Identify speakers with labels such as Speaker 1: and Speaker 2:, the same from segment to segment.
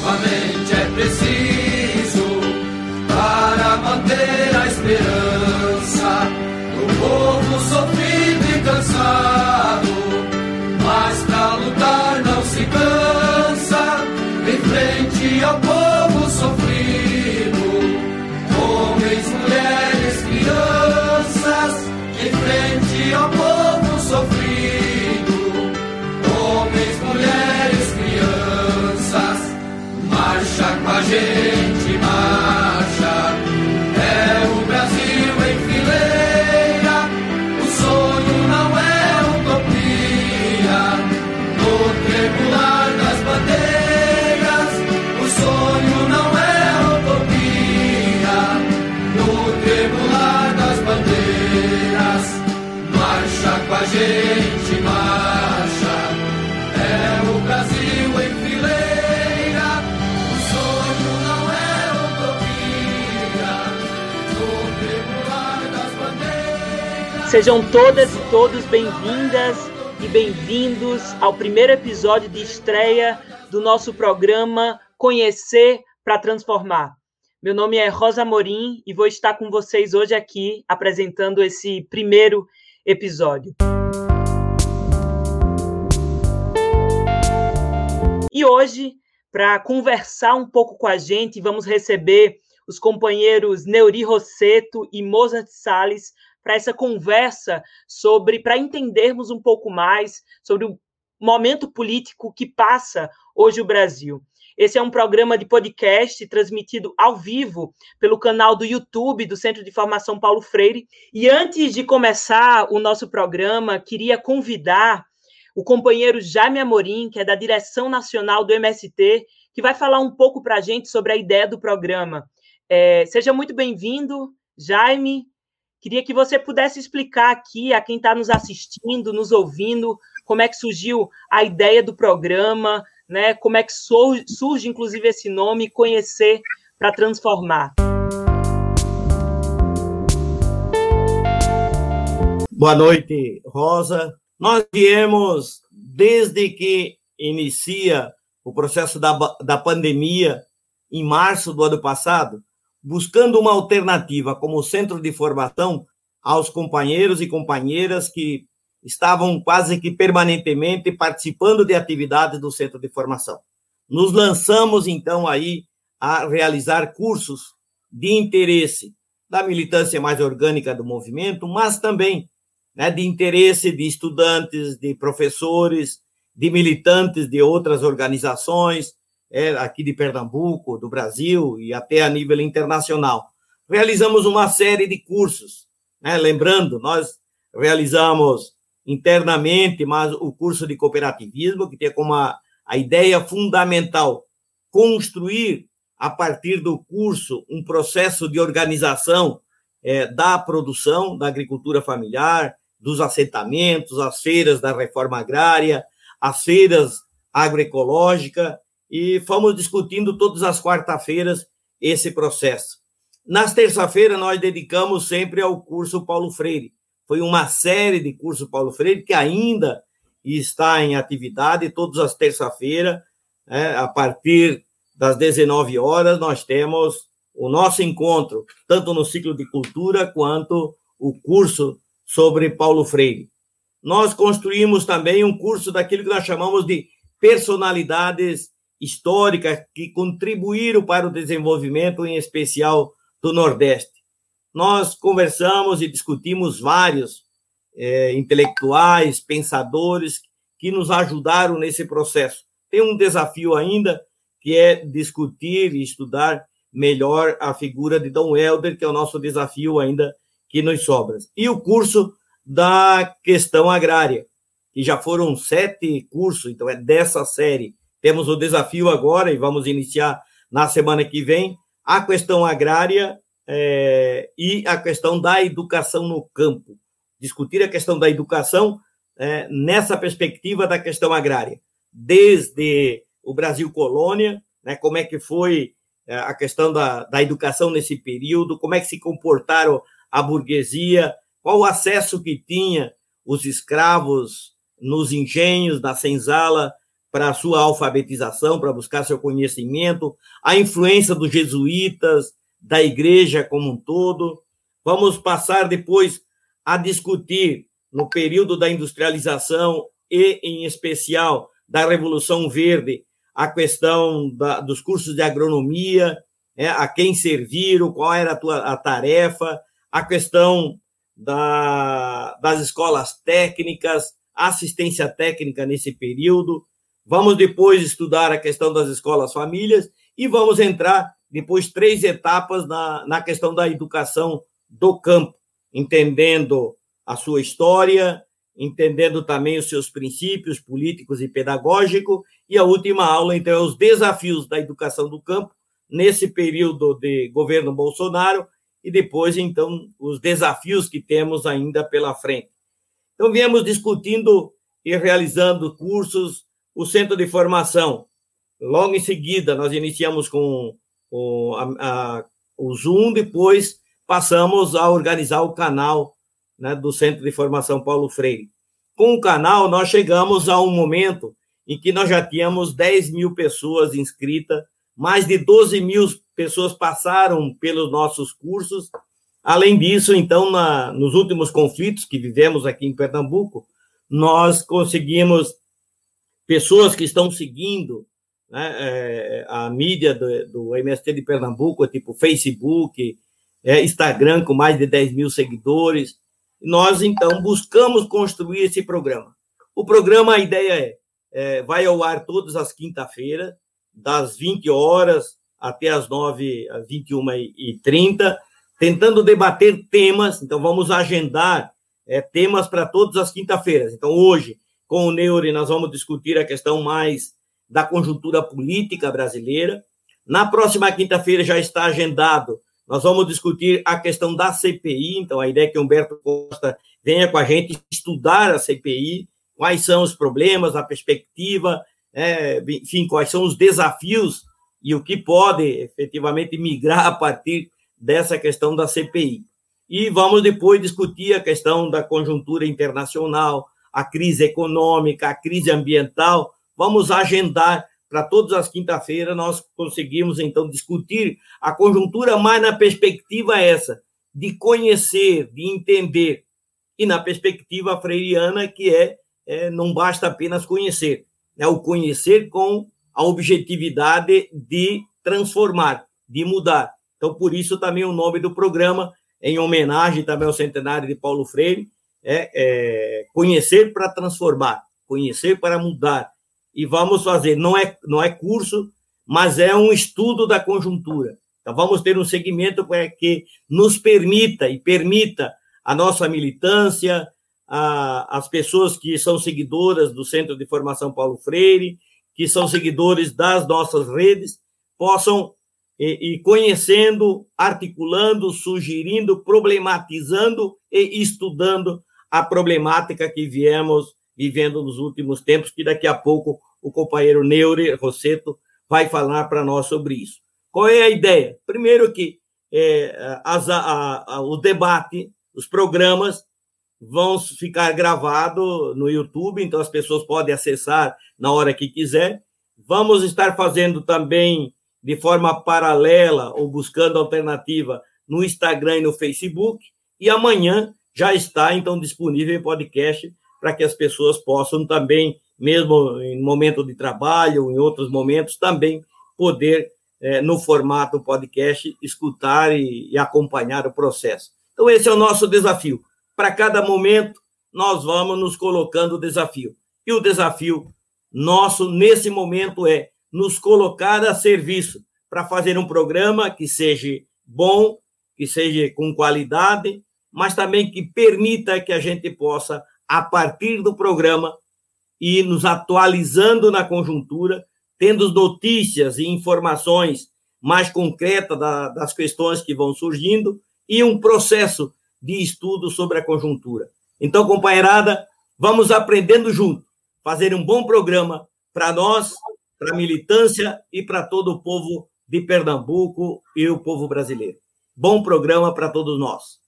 Speaker 1: novamente é
Speaker 2: Sejam todas e todos bem-vindas e bem-vindos ao primeiro episódio de estreia do nosso programa Conhecer para Transformar. Meu nome é Rosa Morim e vou estar com vocês hoje aqui apresentando esse primeiro episódio. E hoje, para conversar um pouco com a gente, vamos receber os companheiros Neuri Rosseto e Mozart Salles para essa conversa sobre, para entendermos um pouco mais sobre o momento político que passa hoje o Brasil. Esse é um programa de podcast transmitido ao vivo pelo canal do YouTube do Centro de Formação Paulo Freire. E antes de começar o nosso programa, queria convidar o companheiro Jaime Amorim, que é da direção nacional do MST, que vai falar um pouco para a gente sobre a ideia do programa. É, seja muito bem-vindo, Jaime. Queria que você pudesse explicar aqui a quem está nos assistindo, nos ouvindo, como é que surgiu a ideia do programa, né? Como é que surge, inclusive esse nome, conhecer para transformar.
Speaker 3: Boa noite, Rosa. Nós viemos, desde que inicia o processo da, da pandemia, em março do ano passado, buscando uma alternativa como centro de formação aos companheiros e companheiras que estavam quase que permanentemente participando de atividades do centro de formação. Nos lançamos então aí a realizar cursos de interesse da militância mais orgânica do movimento, mas também né, de interesse de estudantes, de professores, de militantes de outras organizações, é, aqui de Pernambuco, do Brasil e até a nível internacional. Realizamos uma série de cursos. Né? Lembrando, nós realizamos internamente, mas o curso de cooperativismo, que tem como a, a ideia fundamental construir, a partir do curso, um processo de organização é, da produção, da agricultura familiar, dos assentamentos, as feiras da reforma agrária, as feiras agroecológica, e fomos discutindo todas as quarta-feiras esse processo. Nas terça-feiras, nós dedicamos sempre ao curso Paulo Freire. Foi uma série de curso Paulo Freire que ainda está em atividade todas as terça-feiras, né, a partir das 19 horas, nós temos o nosso encontro, tanto no ciclo de cultura quanto o curso sobre Paulo Freire. Nós construímos também um curso daquilo que nós chamamos de personalidades históricas que contribuíram para o desenvolvimento, em especial do Nordeste. Nós conversamos e discutimos vários é, intelectuais, pensadores que nos ajudaram nesse processo. Tem um desafio ainda, que é discutir e estudar melhor a figura de Dom Helder, que é o nosso desafio ainda que nos sobra. E o curso da questão agrária, que já foram sete cursos, então é dessa série temos o desafio agora, e vamos iniciar na semana que vem, a questão agrária é, e a questão da educação no campo. Discutir a questão da educação é, nessa perspectiva da questão agrária, desde o Brasil colônia, né, como é que foi é, a questão da, da educação nesse período, como é que se comportaram a burguesia, qual o acesso que tinha os escravos nos engenhos, na senzala, para a sua alfabetização, para buscar seu conhecimento, a influência dos jesuítas, da igreja como um todo. Vamos passar depois a discutir, no período da industrialização e, em especial, da Revolução Verde, a questão da, dos cursos de agronomia, é, a quem serviram, qual era a, tua, a tarefa, a questão da, das escolas técnicas, assistência técnica nesse período. Vamos depois estudar a questão das escolas famílias e vamos entrar depois três etapas na, na questão da educação do campo, entendendo a sua história, entendendo também os seus princípios políticos e pedagógicos, e a última aula, então, é os desafios da educação do campo nesse período de governo Bolsonaro e depois, então, os desafios que temos ainda pela frente. Então, viemos discutindo e realizando cursos, o centro de formação. Logo em seguida, nós iniciamos com o, a, a, o Zoom, depois passamos a organizar o canal né, do Centro de Formação Paulo Freire. Com o canal, nós chegamos a um momento em que nós já tínhamos 10 mil pessoas inscritas, mais de 12 mil pessoas passaram pelos nossos cursos. Além disso, então, na, nos últimos conflitos que vivemos aqui em Pernambuco, nós conseguimos pessoas que estão seguindo né, é, a mídia do, do, MST de Pernambuco, tipo Facebook, é, Instagram, com mais de 10 mil seguidores. Nós, então, buscamos construir esse programa. O programa, a ideia é, é vai ao ar todas as quinta-feiras, das 20 horas até as 9, às 21 e 30, tentando debater temas. Então, vamos agendar é, temas para todas as quinta-feiras. Então, hoje, com o Neuri, nós vamos discutir a questão mais da conjuntura política brasileira. Na próxima quinta-feira já está agendado, nós vamos discutir a questão da CPI. Então, a ideia é que Humberto Costa venha com a gente estudar a CPI, quais são os problemas, a perspectiva, é, enfim, quais são os desafios e o que pode efetivamente migrar a partir dessa questão da CPI. E vamos depois discutir a questão da conjuntura internacional, a crise econômica, a crise ambiental, vamos agendar para todas as quinta-feiras, nós conseguimos, então, discutir. A conjuntura mais na perspectiva essa, de conhecer, de entender, e na perspectiva freiriana, que é, é não basta apenas conhecer, é o conhecer com a objetividade de transformar, de mudar. Então, por isso também o nome do programa, em homenagem também ao centenário de Paulo Freire, é, é conhecer para transformar, conhecer para mudar. E vamos fazer, não é, não é curso, mas é um estudo da conjuntura. Então, vamos ter um segmento que nos permita e permita a nossa militância, a, as pessoas que são seguidoras do Centro de Formação Paulo Freire, que são seguidores das nossas redes, possam e conhecendo, articulando, sugerindo, problematizando e estudando a problemática que viemos vivendo nos últimos tempos, que daqui a pouco o companheiro Neure Rosseto vai falar para nós sobre isso. Qual é a ideia? Primeiro que é, as, a, a, o debate, os programas vão ficar gravados no YouTube, então as pessoas podem acessar na hora que quiser. Vamos estar fazendo também de forma paralela ou buscando alternativa no Instagram e no Facebook. E amanhã já está, então, disponível em podcast para que as pessoas possam também, mesmo em momento de trabalho, em outros momentos, também poder, é, no formato podcast, escutar e, e acompanhar o processo. Então, esse é o nosso desafio. Para cada momento, nós vamos nos colocando o desafio. E o desafio nosso, nesse momento, é nos colocar a serviço para fazer um programa que seja bom, que seja com qualidade, mas também que permita que a gente possa, a partir do programa, ir nos atualizando na conjuntura, tendo notícias e informações mais concretas da, das questões que vão surgindo e um processo de estudo sobre a conjuntura. Então, companheirada, vamos aprendendo junto, fazer um bom programa para nós, para a militância e para todo o povo de Pernambuco e o povo brasileiro. Bom programa para todos nós.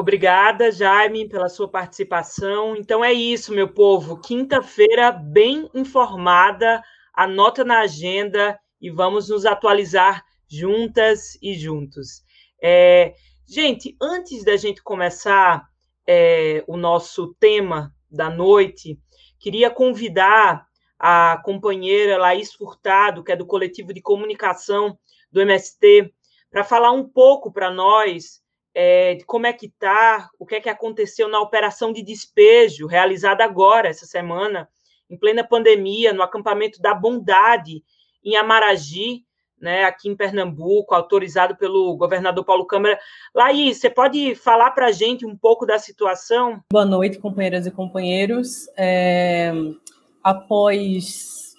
Speaker 2: Obrigada, Jaime, pela sua participação. Então é isso, meu povo. Quinta-feira bem informada, anota na agenda e vamos nos atualizar juntas e juntos. É, gente, antes da gente começar é, o nosso tema da noite, queria convidar a companheira Laís Furtado, que é do coletivo de comunicação do MST, para falar um pouco para nós é, de como é que está, o que é que aconteceu na operação de despejo realizada agora, essa semana, em plena pandemia, no acampamento da Bondade, em Amaragi, né, aqui em Pernambuco, autorizado pelo governador Paulo Câmara. Laís, você pode falar para a gente um pouco da situação?
Speaker 4: Boa noite, companheiras e companheiros. É, após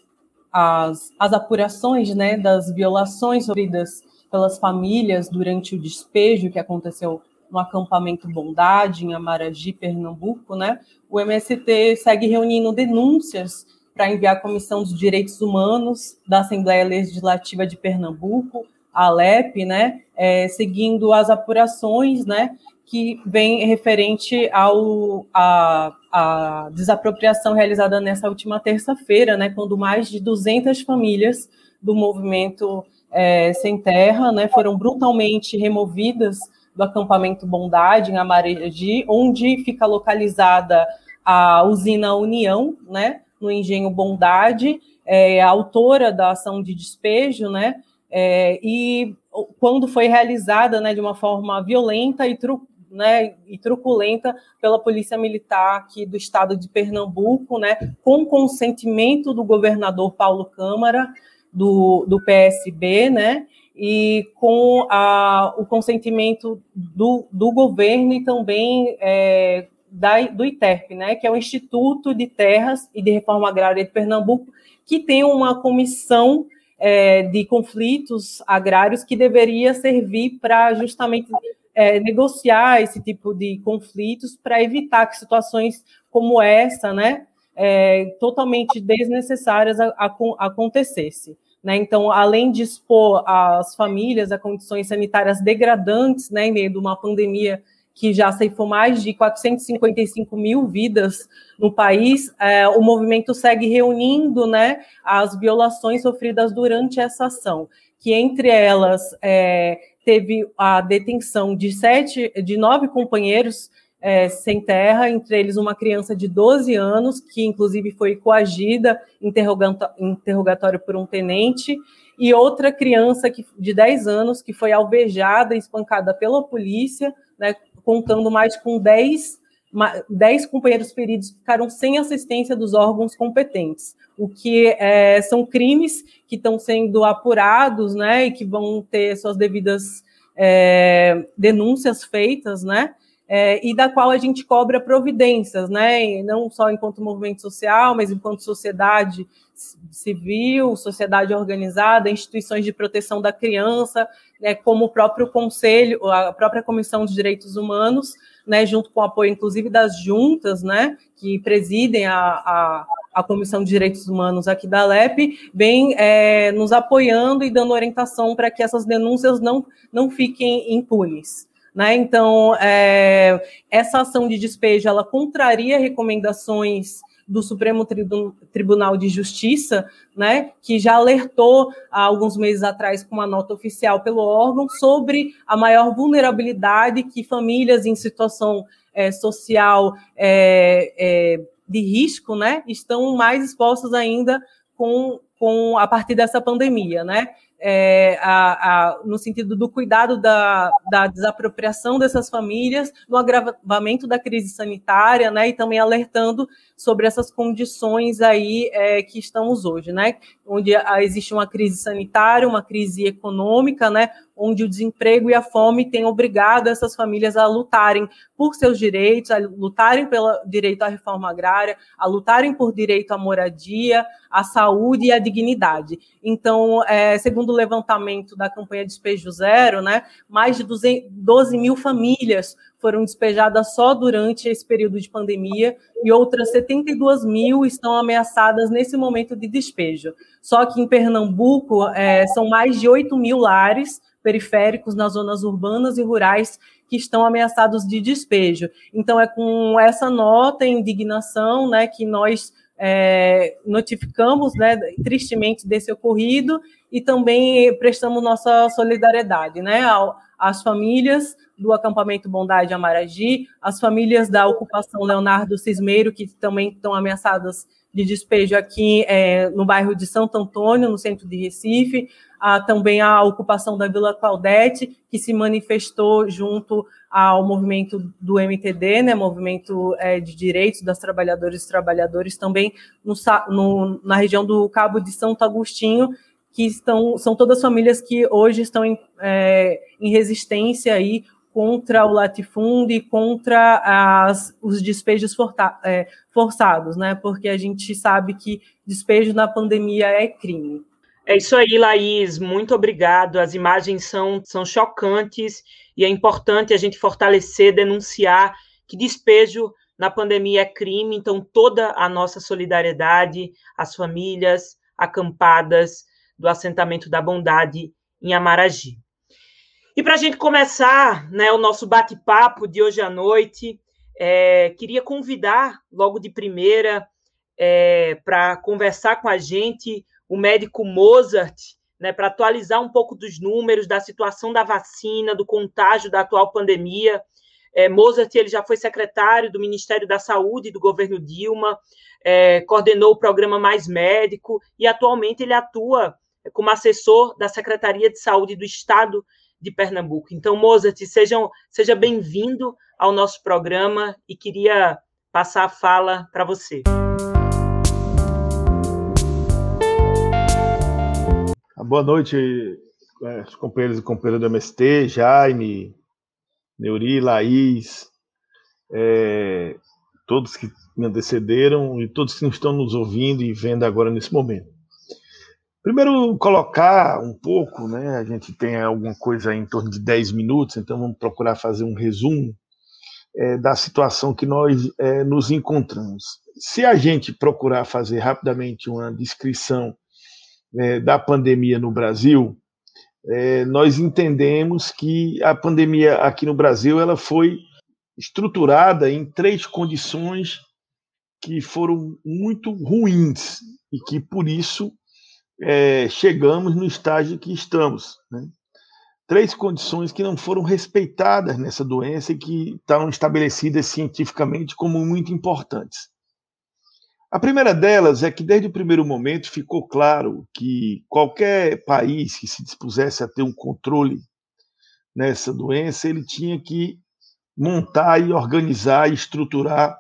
Speaker 4: as, as apurações né, das violações sofridas pelas famílias durante o despejo que aconteceu no acampamento Bondade, em Amaragi, Pernambuco, né, o MST segue reunindo denúncias para enviar à Comissão dos Direitos Humanos da Assembleia Legislativa de Pernambuco, a ALEP, né, é, seguindo as apurações, né, que vem referente ao a, a desapropriação realizada nessa última terça-feira, né, quando mais de 200 famílias do movimento é, sem terra, né, foram brutalmente removidas do acampamento Bondade, em Amaredi, onde fica localizada a usina União, né, no engenho Bondade, é, autora da ação de despejo, né, é, e quando foi realizada, né, de uma forma violenta e, tru, né, e truculenta pela Polícia Militar aqui do estado de Pernambuco, né, com consentimento do governador Paulo Câmara, do, do PSB, né? E com a, o consentimento do, do governo e também é, da, do ITERP, né? Que é o Instituto de Terras e de Reforma Agrária de Pernambuco, que tem uma comissão é, de conflitos agrários que deveria servir para justamente é, negociar esse tipo de conflitos para evitar que situações como essa, né, é, totalmente desnecessárias a, a, acontecesse. Né? Então, além de expor as famílias a condições sanitárias degradantes, né, em meio de uma pandemia que já ceifou mais de 455 mil vidas no país, é, o movimento segue reunindo né, as violações sofridas durante essa ação, que entre elas é, teve a detenção de sete, de nove companheiros é, sem terra, entre eles uma criança de 12 anos, que inclusive foi coagida, interrogatório por um tenente, e outra criança que, de 10 anos que foi alvejada e espancada pela polícia, né, contando mais com 10, 10 companheiros feridos que ficaram sem assistência dos órgãos competentes, o que é, são crimes que estão sendo apurados né, e que vão ter suas devidas é, denúncias feitas, né? É, e da qual a gente cobra providências, né? não só enquanto movimento social, mas enquanto sociedade civil, sociedade organizada, instituições de proteção da criança, né, como o próprio Conselho, a própria Comissão de Direitos Humanos, né, junto com o apoio, inclusive, das juntas, né, que presidem a, a, a Comissão de Direitos Humanos aqui da LEP, vem é, nos apoiando e dando orientação para que essas denúncias não, não fiquem impunes. Né? Então, é, essa ação de despejo ela contraria recomendações do Supremo Tribunal de Justiça, né, que já alertou há alguns meses atrás com uma nota oficial pelo órgão sobre a maior vulnerabilidade que famílias em situação é, social é, é, de risco, né, estão mais expostas ainda com, com a partir dessa pandemia, né? É, a, a, no sentido do cuidado da, da, desapropriação dessas famílias, no agravamento da crise sanitária, né, e também alertando sobre essas condições aí é, que estamos hoje, né, onde existe uma crise sanitária, uma crise econômica, né, onde o desemprego e a fome têm obrigado essas famílias a lutarem por seus direitos, a lutarem pelo direito à reforma agrária, a lutarem por direito à moradia, à saúde e à dignidade. Então, é, segundo o levantamento da campanha Despejo Zero, né, mais de 12 mil famílias foram despejadas só durante esse período de pandemia e outras 72 mil estão ameaçadas nesse momento de despejo. Só que em Pernambuco é, são mais de 8 mil lares periféricos nas zonas urbanas e rurais que estão ameaçados de despejo. Então, é com essa nota, indignação, né, que nós é, notificamos, né, tristemente, desse ocorrido e também prestamos nossa solidariedade, né, às famílias do acampamento Bondade Amaragi, as famílias da ocupação Leonardo Cismeiro, que também estão ameaçadas de despejo aqui é, no bairro de Santo Antônio, no centro de Recife, há também a ocupação da Vila Claudete, que se manifestou junto ao movimento do MTD, né, movimento é, de direitos das trabalhadoras e trabalhadores, também no, no, na região do Cabo de Santo Agostinho, que estão, são todas famílias que hoje estão em, é, em resistência aí contra o latifúndio e contra as, os despejos forta, é, forçados, né? Porque a gente sabe que despejo na pandemia é crime.
Speaker 2: É isso aí, Laís. Muito obrigado. As imagens são, são chocantes e é importante a gente fortalecer, denunciar que despejo na pandemia é crime. Então, toda a nossa solidariedade às famílias acampadas do assentamento da Bondade em Amaragi. E para a gente começar né, o nosso bate-papo de hoje à noite, é, queria convidar logo de primeira é, para conversar com a gente o médico Mozart, né, para atualizar um pouco dos números da situação da vacina, do contágio da atual pandemia. É, Mozart ele já foi secretário do Ministério da Saúde do governo Dilma, é, coordenou o programa Mais Médico e atualmente ele atua como assessor da Secretaria de Saúde do Estado de Pernambuco. Então, Mozart, sejam, seja bem-vindo ao nosso programa e queria passar a fala para você.
Speaker 5: Boa noite, é, companheiros e companheiras do MST, Jaime, Neuri, Laís, é, todos que me antecederam e todos que estão nos ouvindo e vendo agora nesse momento. Primeiro, colocar um pouco, né? A gente tem alguma coisa em torno de 10 minutos, então vamos procurar fazer um resumo é, da situação que nós é, nos encontramos. Se a gente procurar fazer rapidamente uma descrição é, da pandemia no Brasil, é, nós entendemos que a pandemia aqui no Brasil ela foi estruturada em três condições que foram muito ruins e que por isso é, chegamos no estágio que estamos. Né? Três condições que não foram respeitadas nessa doença e que estão estabelecidas cientificamente como muito importantes. A primeira delas é que, desde o primeiro momento, ficou claro que qualquer país que se dispusesse a ter um controle nessa doença, ele tinha que montar e organizar e estruturar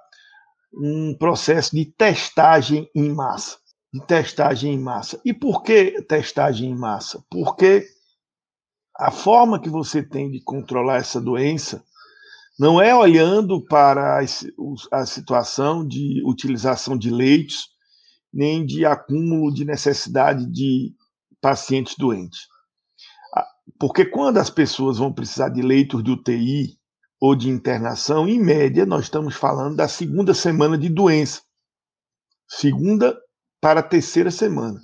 Speaker 5: um processo de testagem em massa de testagem em massa. E por que testagem em massa? Porque a forma que você tem de controlar essa doença não é olhando para a situação de utilização de leitos, nem de acúmulo de necessidade de pacientes doentes. Porque quando as pessoas vão precisar de leitos de UTI ou de internação, em média, nós estamos falando da segunda semana de doença. Segunda para terceira semana.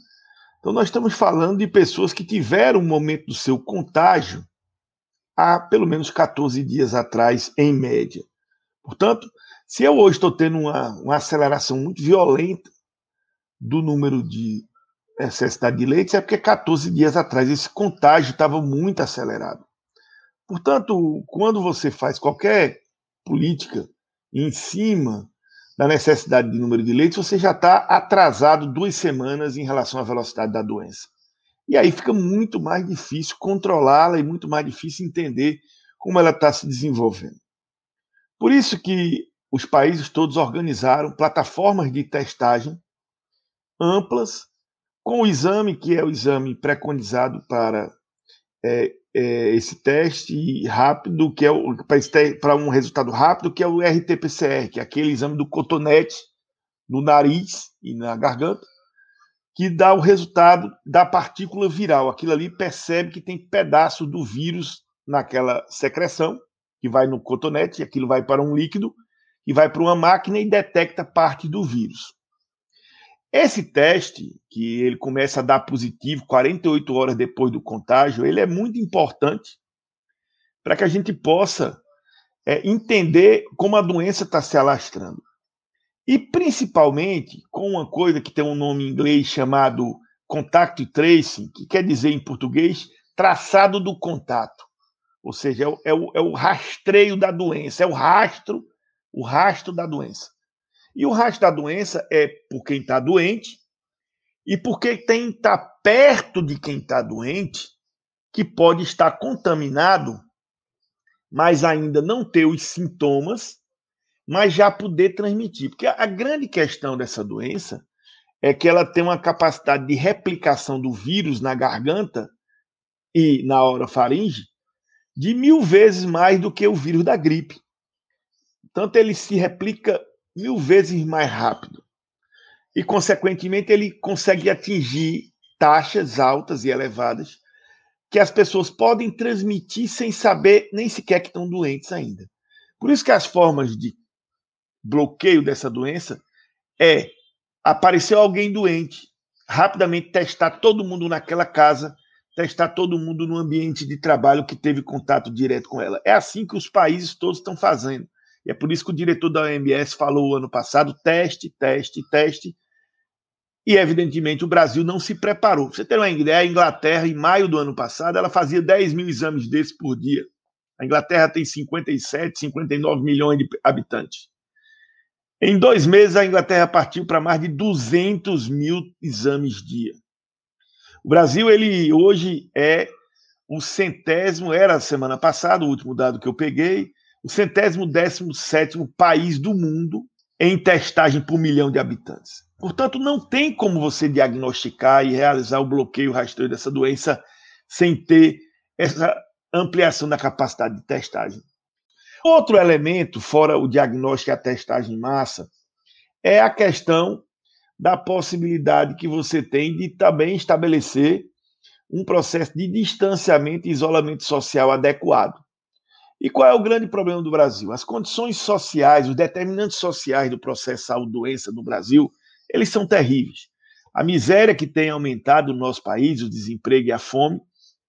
Speaker 5: Então, nós estamos falando de pessoas que tiveram um momento do seu contágio há pelo menos 14 dias atrás, em média. Portanto, se eu hoje estou tendo uma, uma aceleração muito violenta do número de necessidade de leites, é porque 14 dias atrás esse contágio estava muito acelerado. Portanto, quando você faz qualquer política em cima da necessidade de número de leitos, você já está atrasado duas semanas em relação à velocidade da doença. E aí fica muito mais difícil controlá-la e muito mais difícil entender como ela está se desenvolvendo. Por isso que os países todos organizaram plataformas de testagem amplas, com o exame, que é o exame preconizado para é, é, esse teste rápido, que é para um resultado rápido, que é o RT-PCR, que é aquele exame do cotonete no nariz e na garganta, que dá o resultado da partícula viral. Aquilo ali percebe que tem pedaço do vírus naquela secreção, que vai no cotonete, aquilo vai para um líquido, e vai para uma máquina e detecta parte do vírus. Esse teste, que ele começa a dar positivo 48 horas depois do contágio, ele é muito importante para que a gente possa é entender como a doença está se alastrando. E principalmente com uma coisa que tem um nome em inglês chamado contact tracing, que quer dizer em português traçado do contato. Ou seja, é o, é o, é o rastreio da doença, é o rastro, o rastro da doença. E o rastro da doença é por quem está doente e por quem está perto de quem está doente, que pode estar contaminado, mas ainda não ter os sintomas mas já poder transmitir. Porque a grande questão dessa doença é que ela tem uma capacidade de replicação do vírus na garganta e na orofaringe de mil vezes mais do que o vírus da gripe. Tanto ele se replica mil vezes mais rápido. E, consequentemente, ele consegue atingir taxas altas e elevadas que as pessoas podem transmitir sem saber nem sequer que estão doentes ainda. Por isso que as formas de bloqueio dessa doença é apareceu alguém doente, rapidamente testar todo mundo naquela casa, testar todo mundo no ambiente de trabalho que teve contato direto com ela. É assim que os países todos estão fazendo. E é por isso que o diretor da OMS falou ano passado: teste, teste, teste. E, evidentemente, o Brasil não se preparou. você ter uma ideia, a Inglaterra, em maio do ano passado, ela fazia 10 mil exames desses por dia. A Inglaterra tem 57, 59 milhões de habitantes. Em dois meses, a Inglaterra partiu para mais de 200 mil exames dia. O Brasil, ele hoje é o centésimo, era semana passada, o último dado que eu peguei, o centésimo décimo sétimo país do mundo em testagem por milhão de habitantes. Portanto, não tem como você diagnosticar e realizar o bloqueio, o rastreio dessa doença sem ter essa ampliação da capacidade de testagem. Outro elemento, fora o diagnóstico e a testagem em massa, é a questão da possibilidade que você tem de também estabelecer um processo de distanciamento e isolamento social adequado. E qual é o grande problema do Brasil? As condições sociais, os determinantes sociais do processo saúde-doença no Brasil, eles são terríveis. A miséria que tem aumentado no nosso país, o desemprego e a fome,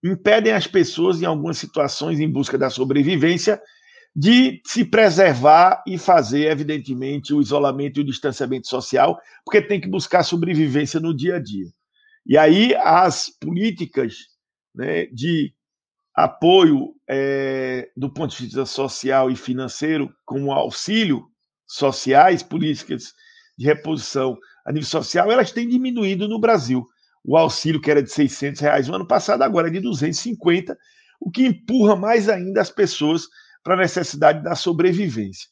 Speaker 5: impedem as pessoas, em algumas situações, em busca da sobrevivência, de se preservar e fazer, evidentemente, o isolamento e o distanciamento social, porque tem que buscar sobrevivência no dia a dia. E aí as políticas né, de apoio é, do ponto de vista social e financeiro, como auxílio sociais, políticas de reposição a nível social, elas têm diminuído no Brasil. O auxílio, que era de 600 reais no ano passado, agora é de 250, o que empurra mais ainda as pessoas para a necessidade da sobrevivência.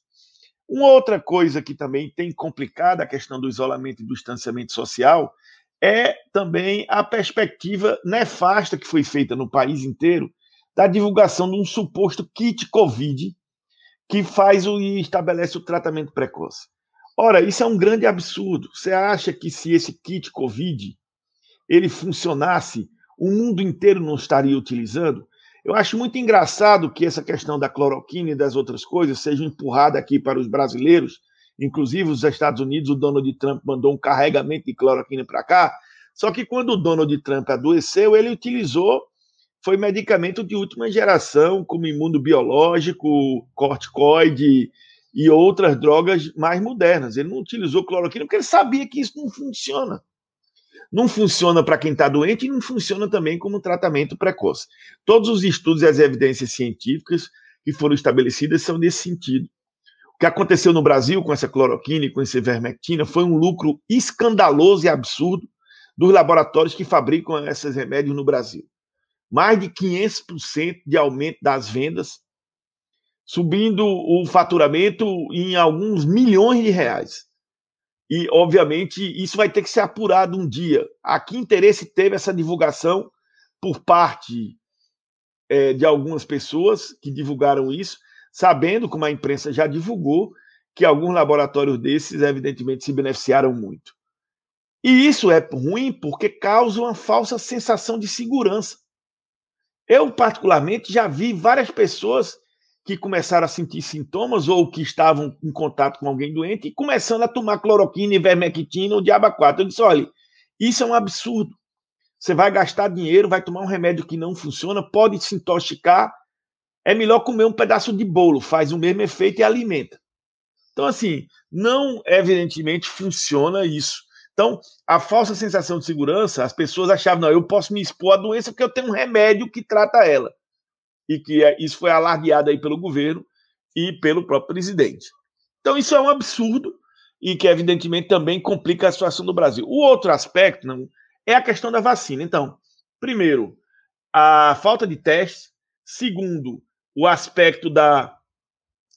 Speaker 5: Uma outra coisa que também tem complicado a questão do isolamento e do distanciamento social é também a perspectiva nefasta que foi feita no país inteiro da divulgação de um suposto kit Covid que faz o, e estabelece o tratamento precoce. Ora, isso é um grande absurdo. Você acha que se esse kit Covid ele funcionasse, o mundo inteiro não estaria utilizando? Eu acho muito engraçado que essa questão da cloroquina e das outras coisas seja empurrada aqui para os brasileiros, inclusive os Estados Unidos, o Donald Trump mandou um carregamento de cloroquina para cá, só que quando o Donald Trump adoeceu, ele utilizou foi medicamento de última geração, como imunobiológico, corticoide e outras drogas mais modernas. Ele não utilizou cloroquina porque ele sabia que isso não funciona não funciona para quem está doente e não funciona também como tratamento precoce. Todos os estudos e as evidências científicas que foram estabelecidas são nesse sentido. O que aconteceu no Brasil com essa cloroquina e com essa ivermectina foi um lucro escandaloso e absurdo dos laboratórios que fabricam esses remédios no Brasil. Mais de 500% de aumento das vendas, subindo o faturamento em alguns milhões de reais. E, obviamente, isso vai ter que ser apurado um dia. A que interesse teve essa divulgação por parte é, de algumas pessoas que divulgaram isso, sabendo, como a imprensa já divulgou, que alguns laboratórios desses, evidentemente, se beneficiaram muito. E isso é ruim porque causa uma falsa sensação de segurança. Eu, particularmente, já vi várias pessoas que começaram a sentir sintomas ou que estavam em contato com alguém doente e começando a tomar cloroquina, ivermectina ou diaba 4. Eu disse, olha, isso é um absurdo. Você vai gastar dinheiro, vai tomar um remédio que não funciona, pode se intoxicar é melhor comer um pedaço de bolo, faz o mesmo efeito e alimenta. Então, assim, não evidentemente funciona isso. Então, a falsa sensação de segurança, as pessoas achavam, não, eu posso me expor à doença porque eu tenho um remédio que trata ela. E que é, isso foi alardeado aí pelo governo e pelo próprio presidente. Então, isso é um absurdo e que, evidentemente, também complica a situação do Brasil. O outro aspecto não, é a questão da vacina. Então, primeiro, a falta de testes. Segundo, o aspecto da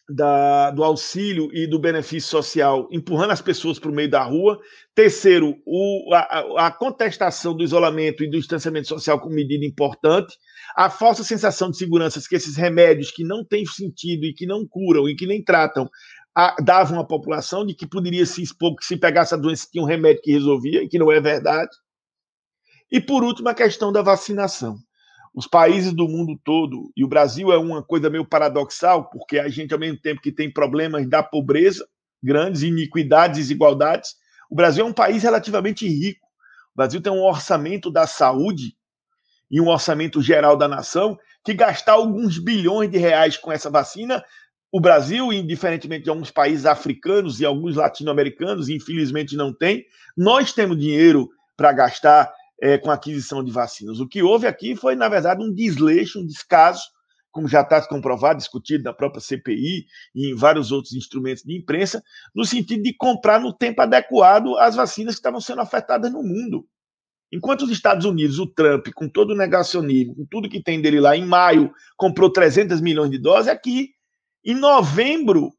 Speaker 5: da, do auxílio e do benefício social, empurrando as pessoas para o meio da rua. Terceiro, o, a, a, contestação do isolamento e do distanciamento social como medida importante. A falsa sensação de segurança que esses remédios que não têm sentido e que não curam e que nem tratam a, davam à população de que poderia se expor que se pegasse a doença tinha um remédio que resolvia, e que não é verdade. E por último, a questão da vacinação os países do mundo todo, e o Brasil é uma coisa meio paradoxal, porque a gente, ao mesmo tempo que tem problemas da pobreza, grandes iniquidades, desigualdades, o Brasil é um país relativamente rico. O Brasil tem um orçamento da saúde e um orçamento geral da nação que gastar alguns bilhões de reais com essa vacina, o Brasil, indiferentemente de alguns países africanos e alguns latino-americanos, infelizmente não tem, nós temos dinheiro para gastar é, com aquisição de vacinas. O que houve aqui foi, na verdade, um desleixo, um descaso, como já está comprovado, discutido na própria CPI e em vários outros instrumentos de imprensa, no sentido de comprar no tempo adequado as vacinas que estavam sendo ofertadas no mundo. Enquanto os Estados Unidos, o Trump, com todo o negacionismo, com tudo que tem dele lá, em maio, comprou 300 milhões de doses, aqui, em novembro,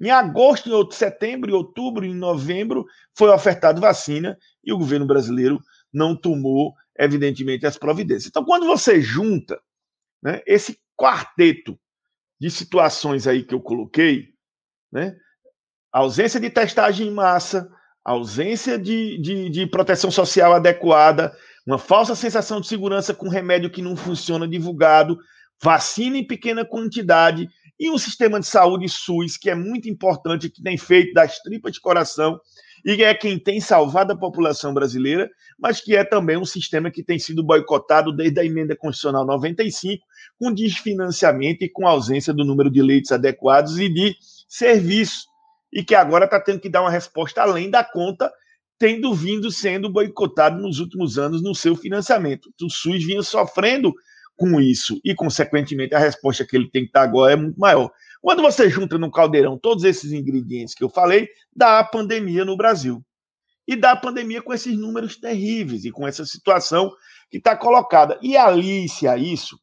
Speaker 5: em agosto, em setembro, em outubro, em novembro, foi ofertado vacina e o governo brasileiro não tomou, evidentemente, as providências. Então, quando você junta né, esse quarteto de situações aí que eu coloquei, né, ausência de testagem em massa, ausência de, de, de proteção social adequada, uma falsa sensação de segurança com remédio que não funciona divulgado, vacina em pequena quantidade e um sistema de saúde SUS que é muito importante, que tem feito das tripas de coração e é quem tem salvado a população brasileira, mas que é também um sistema que tem sido boicotado desde a emenda constitucional 95, com desfinanciamento e com ausência do número de leitos adequados e de serviço, e que agora está tendo que dar uma resposta além da conta, tendo vindo sendo boicotado nos últimos anos no seu financiamento. O SUS vinha sofrendo com isso, e, consequentemente, a resposta que ele tem que dar agora é muito maior. Quando você junta no caldeirão todos esses ingredientes que eu falei, dá a pandemia no Brasil. E dá a pandemia com esses números terríveis e com essa situação que está colocada. E alice a isso,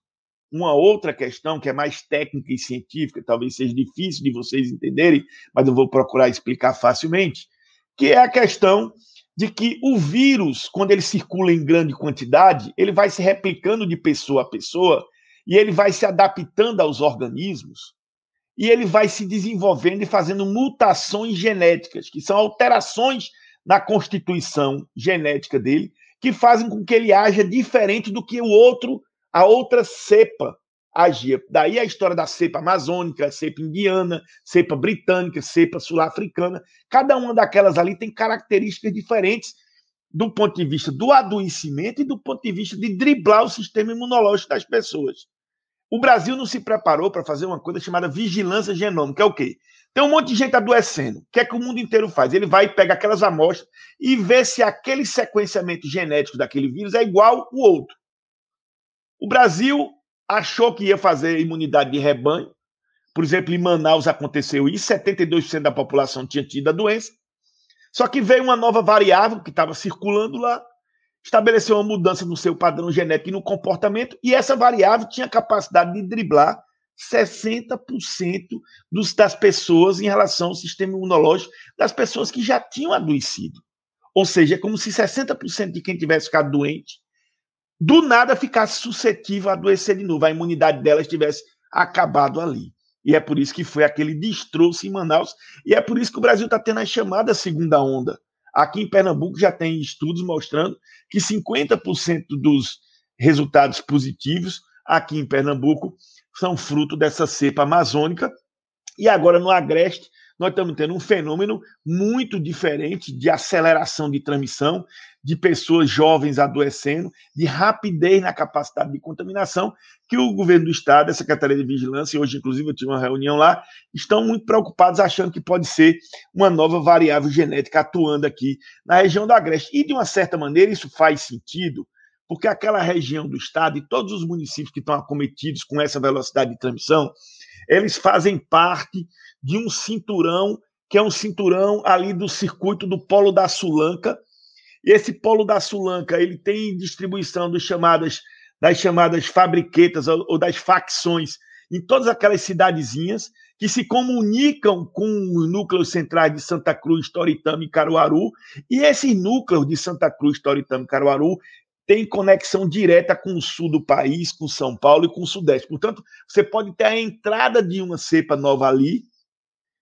Speaker 5: uma outra questão que é mais técnica e científica, talvez seja difícil de vocês entenderem, mas eu vou procurar explicar facilmente, que é a questão de que o vírus, quando ele circula em grande quantidade, ele vai se replicando de pessoa a pessoa e ele vai se adaptando aos organismos e ele vai se desenvolvendo e fazendo mutações genéticas, que são alterações na constituição genética dele, que fazem com que ele haja diferente do que o outro, a outra cepa agia. Daí a história da cepa amazônica, cepa indiana, cepa britânica, cepa sul-africana. Cada uma daquelas ali tem características diferentes do ponto de vista do adoecimento e do ponto de vista de driblar o sistema imunológico das pessoas. O Brasil não se preparou para fazer uma coisa chamada vigilância genômica. É o quê? Tem um monte de gente adoecendo. O que é que o mundo inteiro faz? Ele vai pegar aquelas amostras e vê se aquele sequenciamento genético daquele vírus é igual o outro. O Brasil achou que ia fazer imunidade de rebanho. Por exemplo, em Manaus aconteceu isso, 72% da população tinha tido a doença. Só que veio uma nova variável que estava circulando lá, estabeleceu uma mudança no seu padrão genético e no comportamento, e essa variável tinha capacidade de driblar 60% dos, das pessoas em relação ao sistema imunológico das pessoas que já tinham adoecido. Ou seja, é como se 60% de quem tivesse ficado doente, do nada ficasse suscetível a adoecer de novo, a imunidade delas tivesse acabado ali. E é por isso que foi aquele destroço em Manaus, e é por isso que o Brasil está tendo a chamada segunda onda Aqui em Pernambuco já tem estudos mostrando que 50% dos resultados positivos aqui em Pernambuco são fruto dessa cepa amazônica. E agora no Agreste, nós estamos tendo um fenômeno muito diferente de aceleração de transmissão, de pessoas jovens adoecendo, de rapidez na capacidade de contaminação, que o governo do Estado, a Secretaria de Vigilância, hoje, inclusive, eu tive uma reunião lá, estão muito preocupados, achando que pode ser uma nova variável genética atuando aqui na região do Agreste. E, de uma certa maneira, isso faz sentido, porque aquela região do Estado e todos os municípios que estão acometidos com essa velocidade de transmissão, eles fazem parte de um cinturão que é um cinturão ali do circuito do Polo da Sulanca. E esse Polo da Sulanca, ele tem distribuição dos chamadas, das chamadas fabriquetas ou das facções em todas aquelas cidadezinhas que se comunicam com os núcleos centrais de Santa Cruz, Toritama e Caruaru. E esses núcleos de Santa Cruz, Toritama e Caruaru têm conexão direta com o sul do país, com São Paulo e com o sudeste. Portanto, você pode ter a entrada de uma cepa nova ali,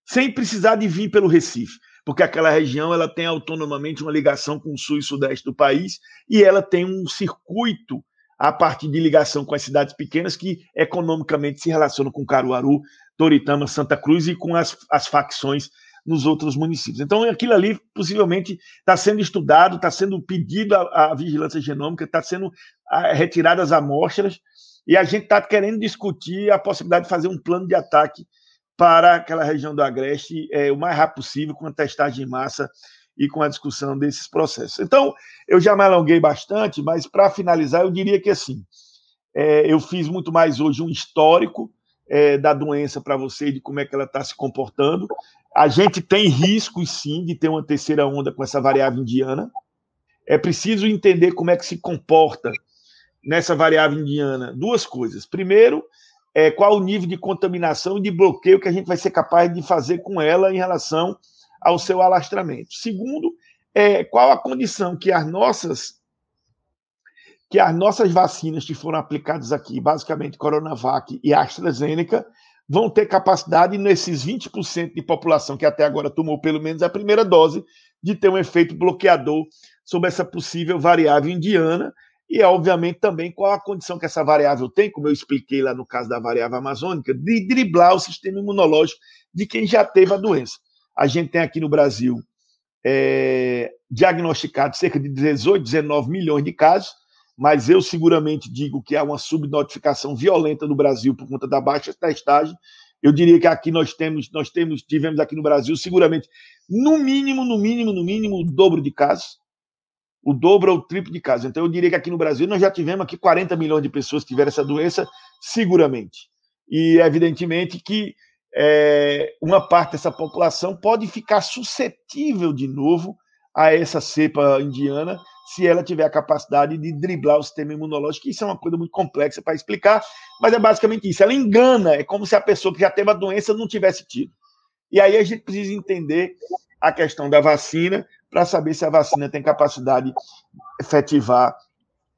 Speaker 5: sem precisar de vir pelo Recife, porque aquela região ela tem autonomamente uma ligação com o sul e sudeste do país e ela tem um circuito a partir de ligação com as cidades pequenas que economicamente se relacionam com Caruaru, Toritama, Santa Cruz e com as, as facções nos outros municípios. Então, aquilo ali possivelmente está sendo estudado, está sendo pedido à, vigilância genômica, está sendo a, retiradas amostras, e a gente está querendo discutir a possibilidade de fazer um plano de ataque para aquela região do Agreste é, o mais rápido possível, com a testagem em massa e com a discussão desses processos. Então, eu já me alonguei bastante, mas para finalizar, eu diria que assim, é, eu fiz muito mais hoje um histórico é, da doença para você, de como é que ela está se comportando. A gente tem riscos, sim, de ter uma terceira onda com essa variável indiana. É preciso entender como é que se comporta nessa variável indiana duas coisas. Primeiro, é, qual o nível de contaminação e de bloqueio que a gente vai ser capaz de fazer com ela em relação ao seu alastramento. Segundo, é, qual a condição que as nossas que as nossas vacinas que foram aplicadas aqui, basicamente Coronavac e AstraZeneca, vão ter capacidade nesses 20% de população que até agora tomou pelo menos a primeira dose de ter um efeito bloqueador sobre essa possível variável indiana e, obviamente, também qual a condição que essa variável tem, como eu expliquei lá no caso da variável amazônica, de driblar o sistema imunológico de quem já teve a doença. A gente tem aqui no Brasil é, diagnosticado cerca de 18, 19 milhões de casos, mas eu seguramente digo que há uma subnotificação violenta no Brasil por conta da baixa testagem. Eu diria que aqui nós temos, nós temos, tivemos aqui no Brasil seguramente, no mínimo, no mínimo, no mínimo, o dobro de casos o dobro ou o triplo de casos. Então, eu diria que aqui no Brasil nós já tivemos aqui 40 milhões de pessoas que tiveram essa doença, seguramente. E, evidentemente, que é, uma parte dessa população pode ficar suscetível de novo a essa cepa indiana se ela tiver a capacidade de driblar o sistema imunológico. Isso é uma coisa muito complexa para explicar, mas é basicamente isso. Ela engana, é como se a pessoa que já teve a doença não tivesse tido. E aí a gente precisa entender a questão da vacina, para saber se a vacina tem capacidade de efetivar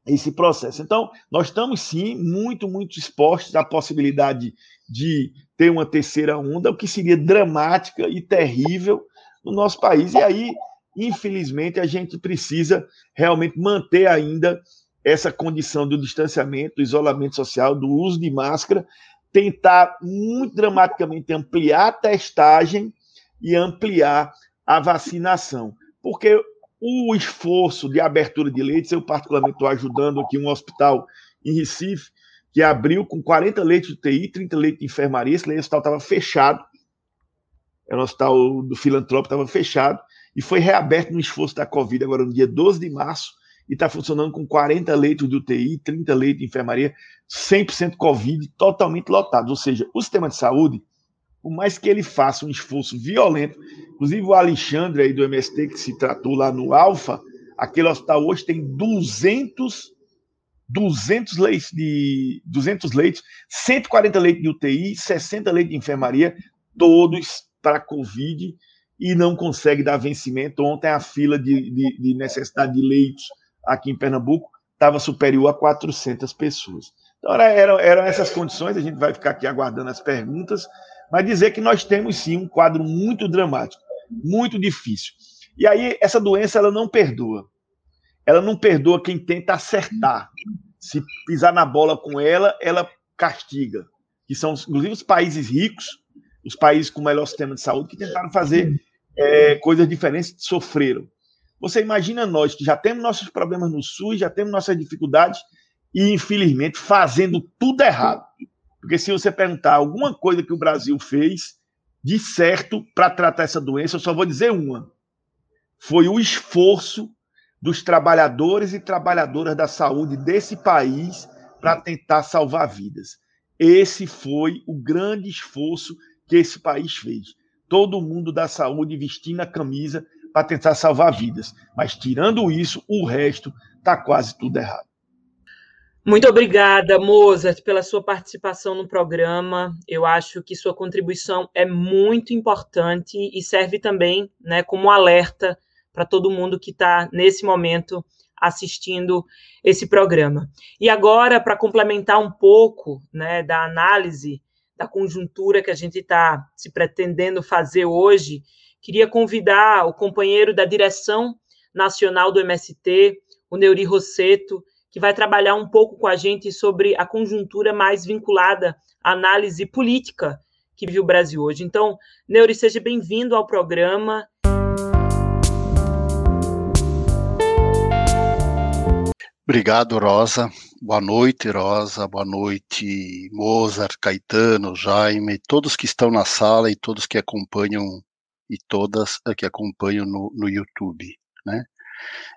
Speaker 5: esse processo. Então, nós estamos sim muito, muito expostos à possibilidade de ter uma terceira onda, o que seria dramática e terrível no nosso país. E aí, infelizmente, a gente precisa realmente manter ainda essa condição do distanciamento, do isolamento social, do uso de máscara, tentar muito dramaticamente ampliar a testagem e ampliar a vacinação porque o esforço de abertura de leitos, eu particularmente estou ajudando aqui um hospital em Recife, que abriu com 40 leitos de UTI, 30 leitos de enfermaria, esse hospital estava fechado, era um hospital do filantrópico, estava fechado, e foi reaberto no esforço da Covid, agora no dia 12 de março, e está funcionando com 40 leitos de UTI, 30 leitos de enfermaria, 100% Covid, totalmente lotados. Ou seja, o sistema de saúde por mais que ele faça um esforço violento, inclusive o Alexandre aí do MST, que se tratou lá no Alfa, aquele hospital hoje tem 200, 200 leitos de 200 leitos, 140 leitos de UTI, 60 leitos de enfermaria, todos para Covid e não consegue dar vencimento. Ontem a fila de, de, de necessidade de leitos aqui em Pernambuco estava superior a 400 pessoas. Então, eram, eram essas condições, a gente vai ficar aqui aguardando as perguntas mas dizer que nós temos sim um quadro muito dramático, muito difícil. E aí essa doença ela não perdoa. Ela não perdoa quem tenta acertar. Se pisar na bola com ela, ela castiga. Que são inclusive os países ricos, os países com o melhor sistema de saúde que tentaram fazer é, coisas diferentes sofreram. Você imagina nós que já temos nossos problemas no SUS, já temos nossas dificuldades e, infelizmente, fazendo tudo errado. Porque se você perguntar alguma coisa que o Brasil fez de certo para tratar essa doença, eu só vou dizer uma. Foi o esforço dos trabalhadores e trabalhadoras da saúde desse país para tentar salvar vidas. Esse foi o grande esforço que esse país fez. Todo mundo da saúde vestindo a camisa para tentar salvar vidas. Mas tirando isso, o resto está quase tudo errado.
Speaker 2: Muito obrigada, Mozart, pela sua participação no programa. Eu acho que sua contribuição é muito importante e serve também né, como alerta para todo mundo que está nesse momento assistindo esse programa. E agora, para complementar um pouco né, da análise da conjuntura que a gente está se pretendendo fazer hoje, queria convidar o companheiro da direção nacional do MST, o Neuri Rosseto, que vai trabalhar um pouco com a gente sobre a conjuntura mais vinculada à análise política que vive o Brasil hoje. Então, Neuri, seja bem-vindo ao programa.
Speaker 6: Obrigado, Rosa. Boa noite, Rosa. Boa noite, Mozart, Caetano, Jaime, todos que estão na sala e todos que acompanham e todas que acompanham no, no YouTube, né?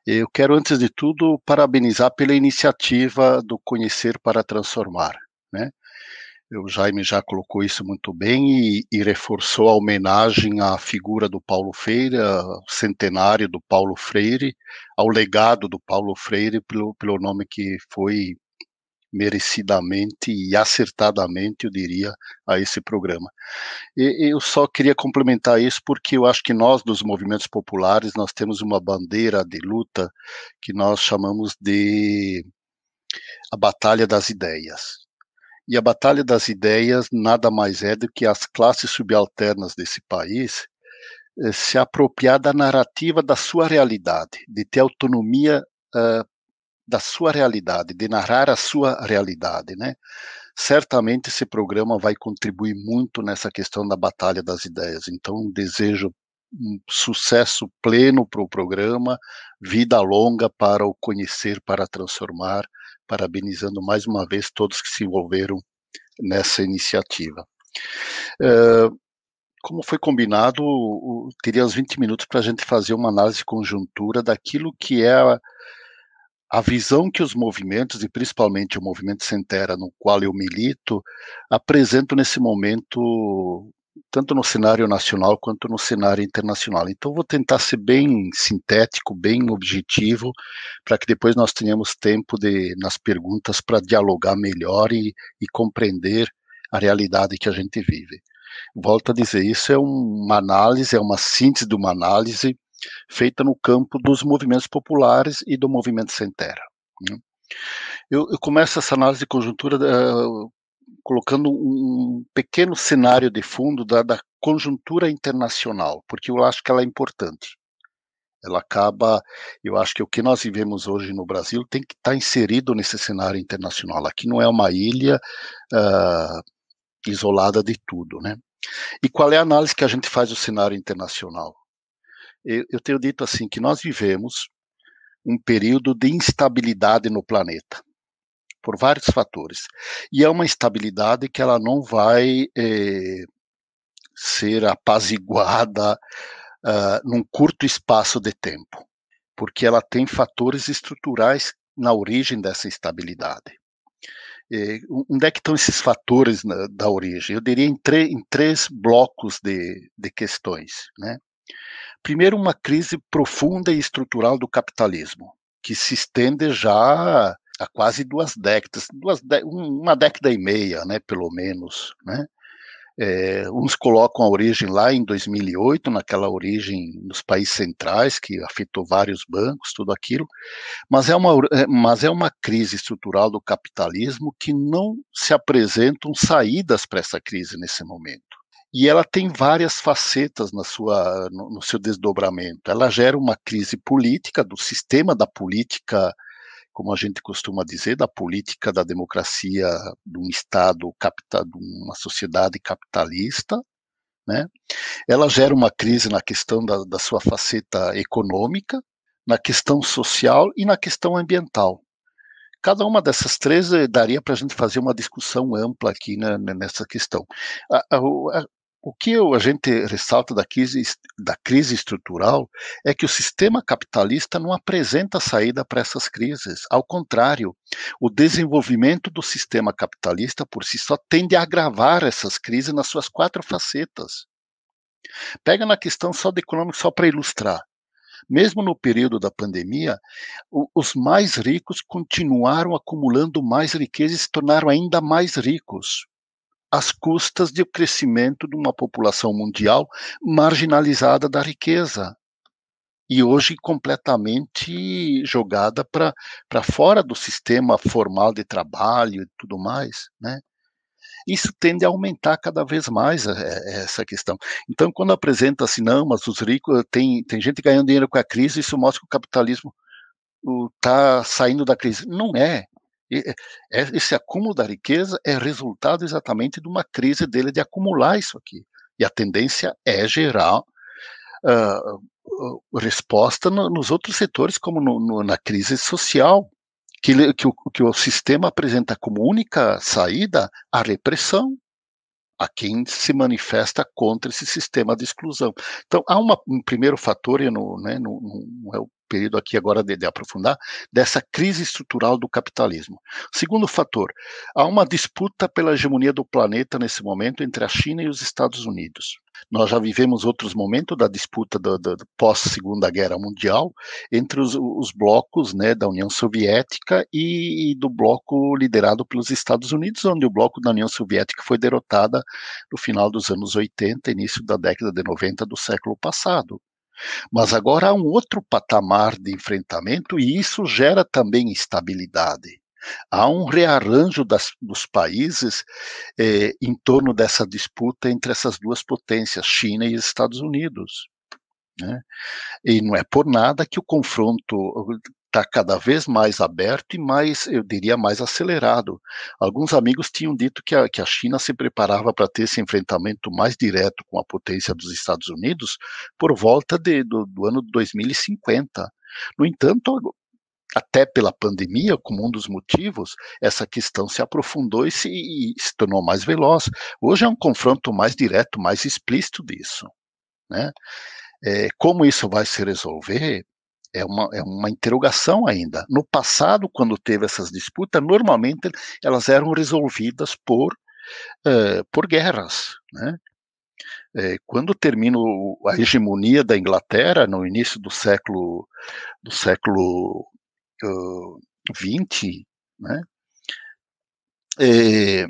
Speaker 6: Eu quero, antes de tudo, parabenizar pela iniciativa do Conhecer para Transformar. Né? O Jaime já colocou isso muito bem e, e, reforçou a homenagem à figura do Paulo Freire, ao centenário do Paulo Freire, ao legado do Paulo Freire, pelo, pelo nome que foi merecidamente e acertadamente, eu diria, a esse programa. E, eu só queria complementar isso porque eu acho que nós, dos movimentos populares, nós temos uma bandeira de luta que nós chamamos de a Batalha das Ideias. E a Batalha das Ideias nada mais é do que as classes subalternas desse país eh, se apropriar da narrativa da sua realidade, de ter autonomia uh, da sua realidade, de narrar a sua realidade, né? Certamente esse programa vai contribuir muito nessa questão da batalha das ideias. Então, desejo um sucesso pleno para o programa, vida longa para o conhecer, para transformar, parabenizando mais uma vez todos que se envolveram nessa iniciativa. Uh, como foi combinado, teria uns 20 minutos para a gente fazer uma análise conjuntura daquilo que é a, a visão que os movimentos, e principalmente o movimento Sem Terra, no qual eu milito, apresentam nesse momento, tanto no cenário nacional quanto no cenário internacional. Então, vou tentar ser bem sintético, bem objetivo, para que depois nós tenhamos tempo de, nas perguntas para dialogar melhor e, e compreender a realidade que a gente vive. Volto a dizer, isso é uma análise, é uma síntese de uma análise feita no campo dos movimentos populares e do movimento sem terra. Né? Eu, eu, começo essa análise de conjuntura uh, colocando um pequeno cenário de fundo da, da, conjuntura internacional, porque eu acho que ela é importante. Ela acaba, eu acho que o que nós vivemos hoje no Brasil tem que estar inserido nesse cenário internacional. Aqui não é uma ilha uh, isolada de tudo, né? E qual é a análise que a gente faz do cenário internacional? Eu, eu tenho dito assim que nós vivemos um período de instabilidade no planeta por vários fatores e é uma instabilidade que ela não vai é, ser apaziguada uh, num curto espaço de tempo, porque ela tem fatores estruturais na origem dessa instabilidade. É, onde é que estão esses fatores na, da origem? Eu diria em, em três blocos de, de questões, né? Primeiro, uma crise profunda e estrutural do capitalismo, que se estende já há quase duas décadas, duas uma década e meia, né, pelo menos, né? É, uns colocam a origem lá em 2008, naquela origem nos países centrais, que afetou vários bancos, tudo aquilo, mas é uma, é, mas é uma crise estrutural do capitalismo que não se apresentam saídas para essa crise nesse momento e ela tem várias facetas na sua, no, no, seu desdobramento. Ela gera uma crise política, do sistema da política, como a gente costuma dizer, da política da democracia de um Estado, capital, de uma sociedade capitalista, né? Ela gera uma crise na questão da, da sua faceta econômica, na questão social e na questão ambiental. Cada uma dessas três eh, daria para a gente fazer uma discussão ampla aqui né, nessa questão. A, a, a, o que a gente ressalta da crise, da crise estrutural é que o sistema capitalista não apresenta saída para essas crises. Ao contrário, o desenvolvimento do sistema capitalista por si só tende a agravar essas crises nas suas quatro facetas. Pega na questão só do econômico, só para ilustrar. Mesmo no período da pandemia, os mais ricos continuaram acumulando mais riqueza e se tornaram ainda mais ricos, às custas do crescimento de uma população mundial marginalizada da riqueza e hoje completamente jogada para fora do sistema formal de trabalho e tudo mais, né? isso tende a aumentar cada vez mais é, é, essa questão. Então, quando apresenta assim, não, mas os ricos, tem, tem gente ganhando dinheiro com a crise, isso mostra que o capitalismo está saindo da crise. Não é. É. Esse acúmulo da riqueza é resultado exatamente de uma crise dele de acumular isso aqui. E a tendência é gerar uh, resposta no, nos outros setores, como no, no, na crise social que, que, o, que o sistema apresenta como única saída a repressão a quem se manifesta contra esse sistema de exclusão. Então, há uma, um primeiro fator, e né, não é o período aqui agora de, de, aprofundar, dessa crise estrutural do capitalismo. Segundo fator, há uma disputa pela hegemonia do planeta nesse momento entre a China e os Estados Unidos. Nós já vivemos outros momentos da disputa do, do, do pós-Segunda Guerra Mundial entre os, os, blocos né, da União Soviética e, e, do bloco liderado pelos Estados Unidos, onde o bloco da União Soviética foi derrotada no final dos anos 80, início da década de 90 do século passado. Mas agora há um outro patamar de enfrentamento e isso gera também instabilidade. Há um rearranjo das, dos países eh, em torno dessa disputa entre essas duas potências, China e Estados Unidos. Né? E não é por nada que o confronto está cada vez mais aberto e mais, eu diria, mais acelerado. Alguns amigos tinham dito que a, que a China se preparava para ter esse enfrentamento mais direto com a potência dos Estados Unidos por volta de, do, do ano 2050. No entanto, até pela pandemia, como um dos motivos, essa questão se aprofundou e se, e se tornou mais veloz. Hoje é um confronto mais direto, mais explícito disso. Né? É, como isso vai se resolver, é uma, é uma interrogação ainda. No passado, quando teve essas disputas, normalmente elas eram resolvidas por, uh, por guerras. Né? É, quando termina a hegemonia da Inglaterra no início do século do século uh, 20, né? É,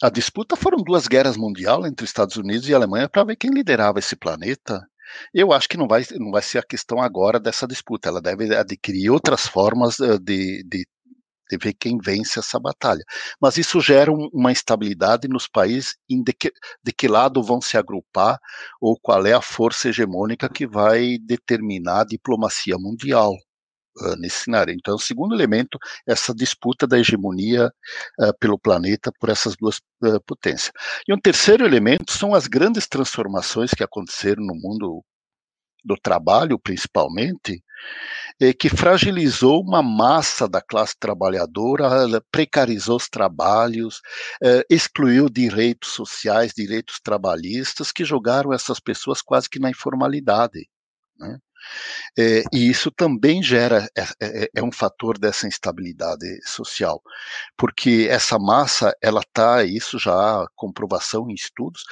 Speaker 6: a disputa foram duas guerras mundiais entre Estados Unidos e Alemanha para ver quem liderava esse planeta. Eu acho que não vai, não vai ser a questão agora dessa disputa. Ela deve adquirir outras formas eh, de, de, de ver quem vence essa batalha. Mas isso gera um, uma instabilidade nos países em de que, de que lado vão se agrupar ou qual é a força hegemônica que vai determinar a diplomacia mundial. Uh, nesse cenário. Então, o segundo elemento, essa disputa da hegemonia uh, pelo planeta por essas duas uh, potências. E um terceiro elemento são as grandes transformações que aconteceram no mundo do trabalho, principalmente, eh, que fragilizou uma massa da classe trabalhadora, precarizou os trabalhos, excluiu direitos sociais, direitos trabalhistas, que jogaram essas pessoas quase que na informalidade. Né? É, e isso também gera, é, é, é, um fator dessa instabilidade social, porque essa massa, ela está, isso já há comprovação em estudos,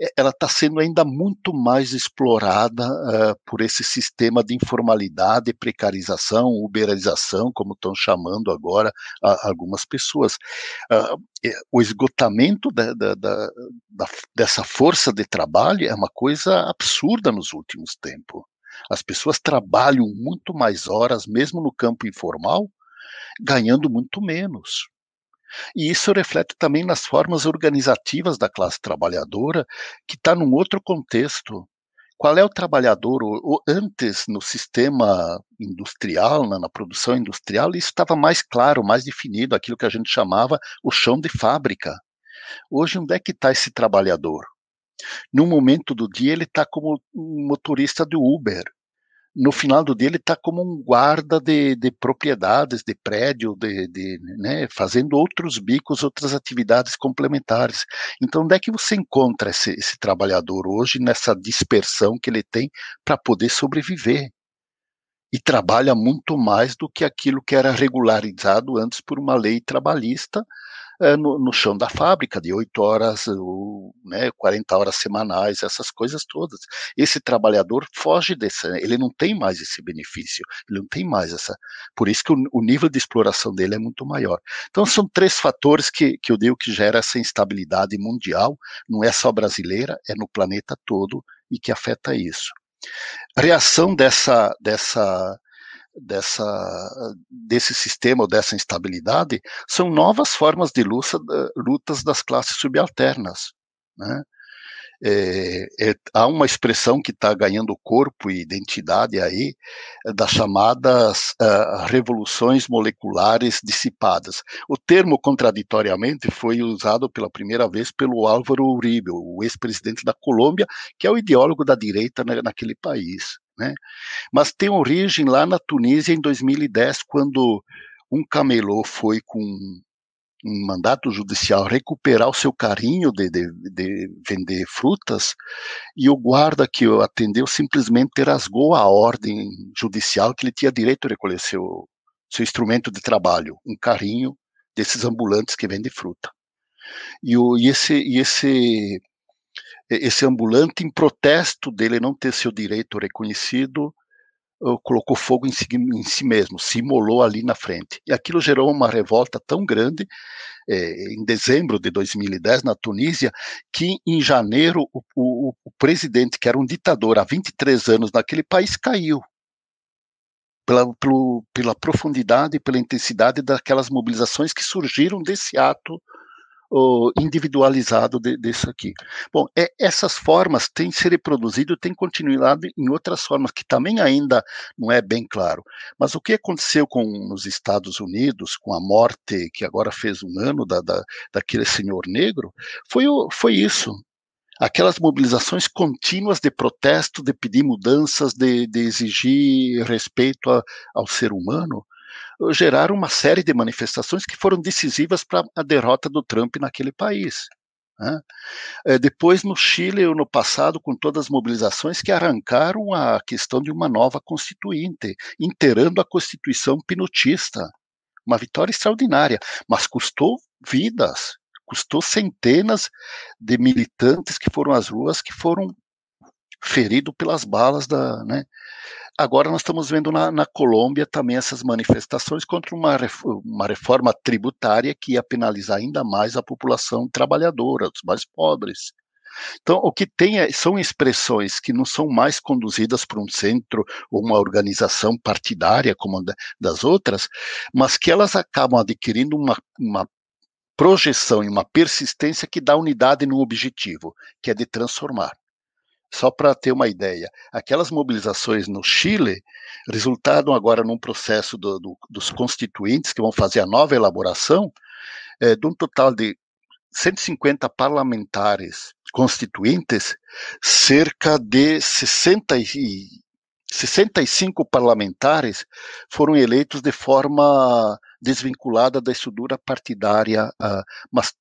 Speaker 6: é, ela está sendo ainda muito mais explorada uh, por esse sistema de informalidade, precarização, uberização, como estão chamando agora a, algumas pessoas. Uh, o esgotamento da, da, da, dessa força de trabalho é uma coisa absurda nos últimos tempos. As pessoas trabalham muito mais horas, mesmo no campo informal, ganhando muito menos. E isso reflete também nas formas organizativas da classe trabalhadora, que está num outro contexto. Qual é o trabalhador? O, antes, no sistema industrial, na, na produção industrial, isso estava mais claro, mais definido, aquilo que a gente chamava o chão de fábrica. Hoje, onde é que está esse trabalhador? No momento do dia, ele está como um motorista do Uber. No final do dia, ele está como um guarda de, de propriedades, de prédio, de, de né, fazendo outros bicos, outras atividades complementares. Então, onde é que você encontra esse, esse trabalhador hoje nessa dispersão que ele tem para poder sobreviver? e trabalha muito mais do que aquilo que era regularizado antes por uma lei trabalhista no, no, chão da fábrica, de 8 horas, ou, né, 40 horas semanais, essas coisas todas. Esse trabalhador foge desse, ele não tem mais esse benefício, ele não tem mais essa. Por isso que o, o nível de exploração dele é muito maior. Então, são três fatores que, que eu digo que gera essa instabilidade mundial, não é só brasileira, é no planeta todo e que afeta isso. Reação dessa, dessa dessa, desse sistema ou dessa instabilidade são novas formas de luta, lutas das classes subalternas. Né? É, é, há uma expressão que está ganhando corpo e identidade aí, das chamadas uh, revoluções moleculares dissipadas. O termo, contraditoriamente, foi usado pela primeira vez pelo Álvaro Uribe, o ex-presidente da Colômbia, que é o ideólogo da direita na, naquele país. Né? Mas tem origem lá na Tunísia em 2010, quando um camelô foi com um mandato judicial recuperar o seu carinho de, de, de, vender frutas e o guarda que o atendeu simplesmente rasgou a ordem judicial que ele tinha direito a recolher seu, seu instrumento de trabalho, um carrinho desses ambulantes que vendem fruta. E, o, e esse, e esse esse ambulante, em protesto dele não ter seu direito reconhecido, colocou fogo em si, em si, mesmo, se imolou ali na frente. E aquilo gerou uma revolta tão grande, é, em dezembro de 2010, na Tunísia, que em janeiro o, o, o, presidente, que era um ditador há 23 anos naquele país, caiu. Pela, pelo, pela profundidade e pela intensidade daquelas mobilizações que surgiram desse ato individualizado de, desse aqui. Bom, é, essas formas têm se reproduzido, têm continuado em outras formas que também ainda não é bem claro. Mas o que aconteceu com nos Estados Unidos, com a morte que agora fez um ano da, da daquele senhor negro, foi, foi isso aquelas mobilizações contínuas de protesto, de pedir mudanças, de, de exigir respeito a, ao ser humano, geraram uma série de manifestações que foram decisivas para a derrota do Trump naquele país. Né? É, depois, no Chile, no passado, com todas as mobilizações que arrancaram a questão de uma nova constituinte, inteirando a constituição pinotista. Uma vitória extraordinária, mas custou vidas, custou centenas de militantes que foram às ruas, que foram feridos pelas balas da, né, Agora nós estamos vendo na, na Colômbia também essas manifestações contra uma, uma reforma tributária que ia penalizar ainda mais a população trabalhadora, os mais pobres. Então, o que tem é, são expressões que não são mais conduzidas por um centro ou uma organização partidária como das outras, mas que elas acabam adquirindo uma, uma projeção e uma persistência que dá unidade no objetivo, que é de transformar. Só para ter uma ideia, aquelas mobilizações no Chile resultaram agora num processo do, do, dos constituintes que vão fazer a nova elaboração, é, de um total de 150 parlamentares constituintes, cerca de 60 e, 65 parlamentares foram eleitos de forma desvinculada da estrutura partidária uh, mas,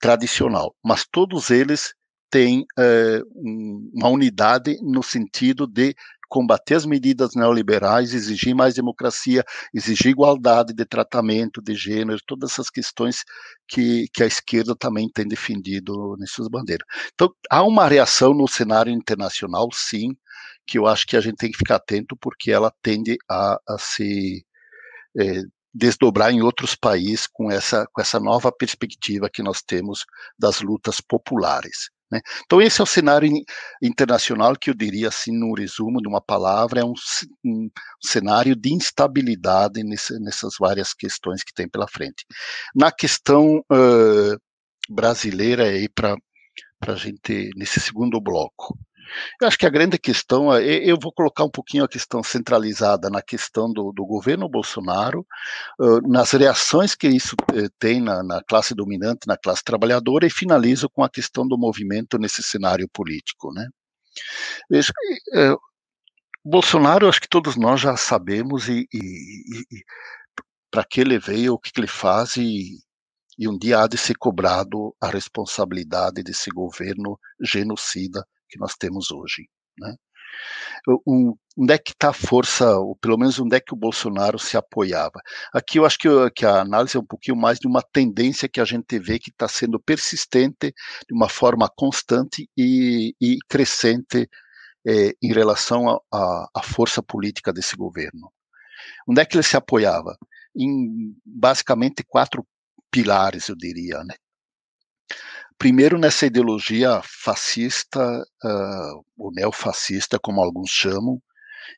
Speaker 6: tradicional, mas todos eles tem é, uma unidade no sentido de combater as medidas neoliberais, exigir mais democracia, exigir igualdade de tratamento de gênero, todas essas questões que, que a esquerda também tem defendido nessas bandeiras. Então, há uma reação no cenário internacional, sim, que eu acho que a gente tem que ficar atento, porque ela tende a, a se é, desdobrar em outros países com essa, com essa nova perspectiva que nós temos das lutas populares. Né? Então, esse é o cenário internacional que eu diria, assim, no resumo de uma palavra, é um, um cenário de instabilidade nesse, nessas várias questões que tem pela frente. Na questão uh, brasileira, aí, para a gente, nesse segundo bloco, Eu acho que a grande questão, é, eu vou colocar um pouquinho a questão centralizada na questão do, do governo Bolsonaro, nas reações que isso eh, tem na, na, classe dominante, na classe trabalhadora, e finalizo com a questão do movimento nesse cenário político. Né? Veja, é, Bolsonaro, acho que todos nós já sabemos e, e, e para que ele veio, o que ele faz e, e um dia há de ser cobrado a responsabilidade desse governo genocida que nós temos hoje. Né? Onde é que está a força, ou pelo menos onde é que o Bolsonaro se apoiava? Aqui eu acho que, que a análise é um pouquinho mais de uma tendência que a gente vê que está sendo persistente de uma forma constante e, e crescente eh, em relação à força política desse governo. Onde é que ele se apoiava? Em basicamente quatro pilares, eu diria, né? Primeiro, nessa ideologia fascista, uh, ou neofascista, como alguns chamam,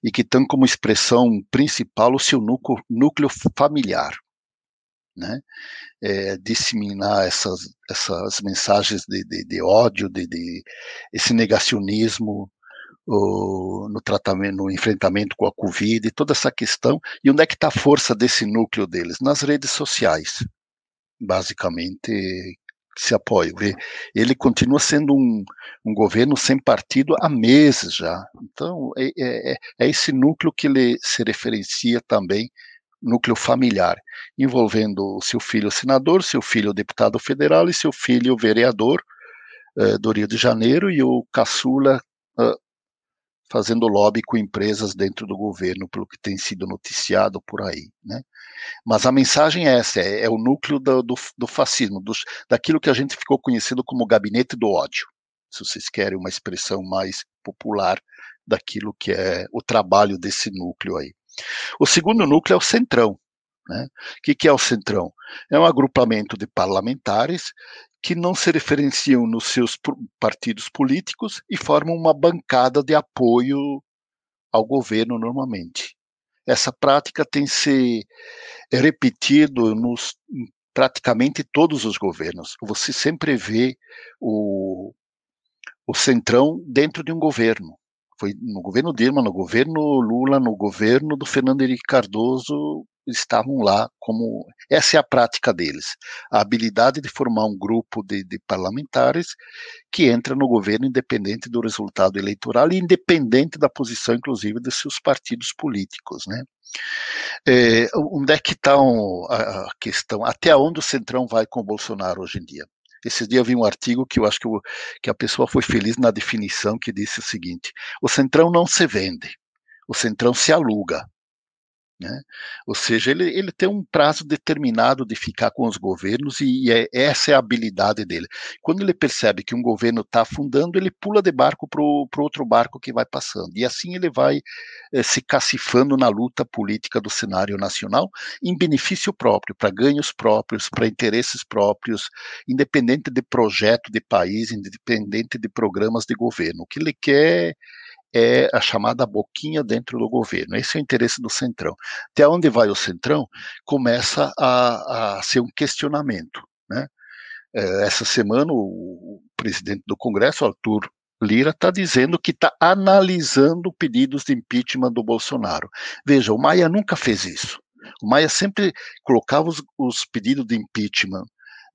Speaker 6: e que tem como expressão principal o seu núcleo, núcleo familiar. Né? É, disseminar essas, essas mensagens de, de, de ódio, de, de, esse negacionismo o, no tratamento, no enfrentamento com a Covid, toda essa questão. E onde é que está a força desse núcleo deles? Nas redes sociais, basicamente, se apoiam. Ele continua sendo um, um governo sem partido há meses já. Então, é, é, é, é esse núcleo que ele se referencia também, núcleo familiar, envolvendo seu filho senador, seu filho deputado federal e seu filho vereador uh, do Rio de Janeiro e o caçula uh, fazendo lobby com empresas dentro do governo, pelo que tem sido noticiado por aí, né? Mas a mensagem é essa, é, é o núcleo do, do, do fascismo, dos, daquilo que a gente ficou conhecido como gabinete do ódio, se vocês querem uma expressão mais popular daquilo que é o trabalho desse núcleo aí. O segundo núcleo é o Centrão. Né? O que, que é o Centrão? É um agrupamento de parlamentares que não se referenciam nos seus partidos políticos e formam uma bancada de apoio ao governo normalmente. Essa prática tem se repetido nos praticamente todos os governos. Você sempre vê o, o centrão dentro de um governo. Foi no governo Dilma, no governo Lula, no governo do Fernando Henrique Cardoso, estavam lá como essa é a prática deles, a habilidade de formar um grupo de, de, parlamentares que entra no governo independente do resultado eleitoral e independente da posição, inclusive, de seus partidos políticos, né? É, onde é que está a, a questão? Até onde o Centrão vai com o Bolsonaro hoje em dia? Esses dias eu vi um artigo que eu acho que, eu, que a pessoa foi feliz na definição, que disse o seguinte: o Centrão não se vende, o Centrão se aluga. Né? Ou seja, ele, ele tem um prazo determinado de ficar com os governos e, e é, essa é a habilidade dele. Quando ele percebe que um governo está afundando, ele pula de barco para o outro barco que vai passando. E assim ele vai eh, se cacifando na luta política do cenário nacional em benefício próprio, para ganhos próprios, para interesses próprios, independente de projeto de país, independente de programas de governo. O que ele quer é a chamada boquinha dentro do governo. Esse é o interesse do Centrão. Até onde vai o Centrão começa a, a ser um questionamento. Né? É, essa semana, o, presidente do Congresso, Arthur Lira, está dizendo que está analisando pedidos de impeachment do Bolsonaro. Veja, o Maia nunca fez isso. O Maia sempre colocava os, os pedidos de impeachment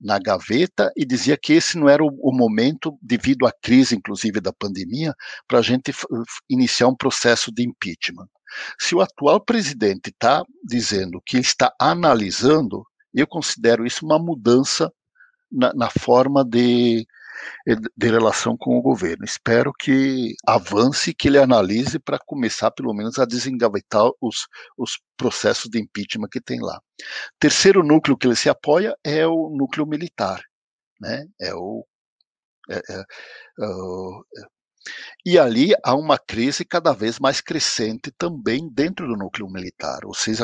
Speaker 6: na gaveta e dizia que esse não era o, o momento, devido à crise, inclusive da pandemia, para a gente iniciar um processo de impeachment. Se o atual presidente está dizendo que está analisando, eu considero isso uma mudança na, na forma de de relação com o governo. Espero que avance, que ele analise para começar, pelo menos, a desengavetar os, os processos de impeachment que tem lá. Terceiro núcleo que ele se apoia é o núcleo militar, né? É o é, é, é e ali há uma crise cada vez mais crescente também dentro do núcleo militar. Vocês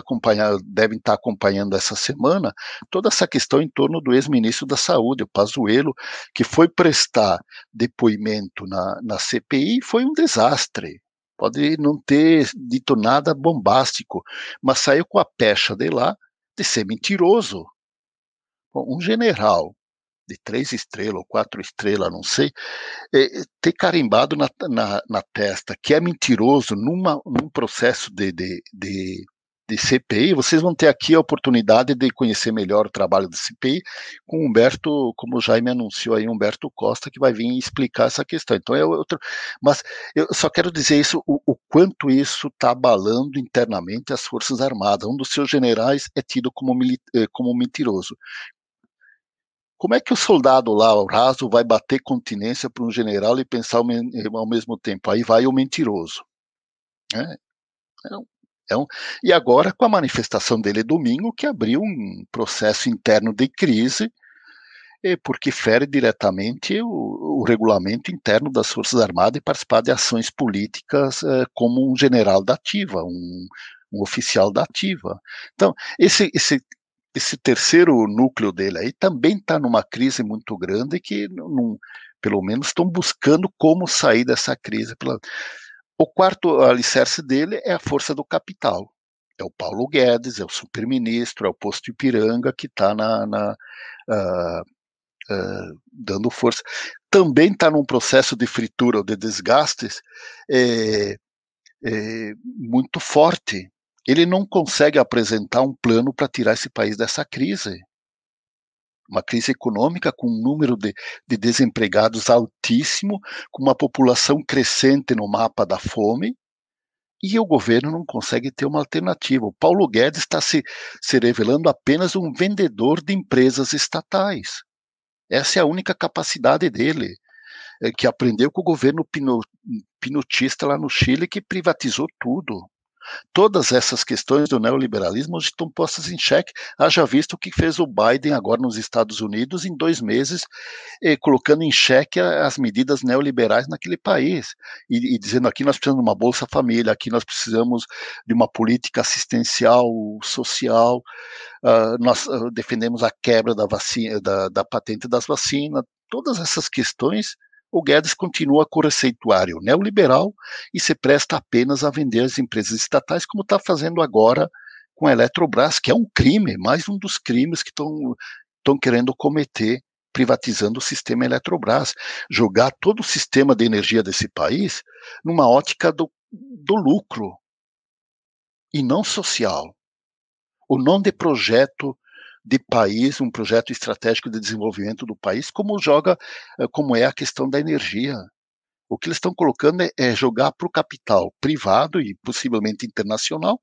Speaker 6: devem estar acompanhando essa semana toda essa questão em torno do ex-ministro da Saúde, o Pazuello, que foi prestar depoimento na, na CPI e foi um desastre. Pode não ter dito nada bombástico, mas saiu com a pecha de lá de ser mentiroso. Bom, um general de três estrelas ou quatro estrelas, não sei, é, ter carimbado na, na, na, testa que é mentiroso numa, num processo de, de, de, de, CPI, vocês vão ter aqui a oportunidade de conhecer melhor o trabalho da CPI com Humberto, como o Jaime anunciou aí, Humberto Costa, que vai vir explicar essa questão. Então é outro. Mas eu só quero dizer isso, o, o quanto isso está abalando internamente as Forças Armadas. Um dos seus generais é tido como, eh, como mentiroso. Como é que o soldado lá, o raso, vai bater continência para um general e pensar ao, mesmo tempo? Aí vai o mentiroso. É, é é um, e agora, com a manifestação dele domingo, que abriu um processo interno de crise, porque fere diretamente o, o regulamento interno das Forças Armadas e participar de ações políticas eh, como um general da ativa, um, um oficial da ativa. Então, esse, esse esse terceiro núcleo dele aí também está numa crise muito grande que, não, pelo menos, estão buscando como sair dessa crise. O quarto alicerce dele é a força do capital. É o Paulo Guedes, é o super-ministro, é o posto Ipiranga que está na, na uh, uh, dando força. Também está num processo de fritura ou de desgastes é, é, muito forte ele não consegue apresentar um plano para tirar esse país dessa crise. Uma crise econômica com um número de, de desempregados altíssimo, com uma população crescente no mapa da fome, e o governo não consegue ter uma alternativa. O Paulo Guedes está se, se revelando apenas um vendedor de empresas estatais. Essa é a única capacidade dele, é, que aprendeu com o governo pinotista lá no Chile, que privatizou tudo. Todas essas questões do neoliberalismo estão postas em xeque, haja visto o que fez o Biden agora nos Estados Unidos em dois meses, eh, colocando em xeque as medidas neoliberais naquele país, e, e, dizendo aqui nós precisamos de uma Bolsa Família, aqui nós precisamos de uma política assistencial, social, uh, nós uh, defendemos a quebra da, vacina, da, da patente das vacinas, todas essas questões o Guedes continua com o receituário neoliberal e se presta apenas a vender as empresas estatais, como está fazendo agora com a Eletrobras, que é um crime, mais um dos crimes que estão querendo cometer privatizando o sistema Eletrobras, jogar todo o sistema de energia desse país numa ótica do, do lucro e não social. O nome de projeto de país, um projeto estratégico de desenvolvimento do país, como joga, eh, como é a questão da energia. O que eles estão colocando é, é jogar para o capital privado e possivelmente internacional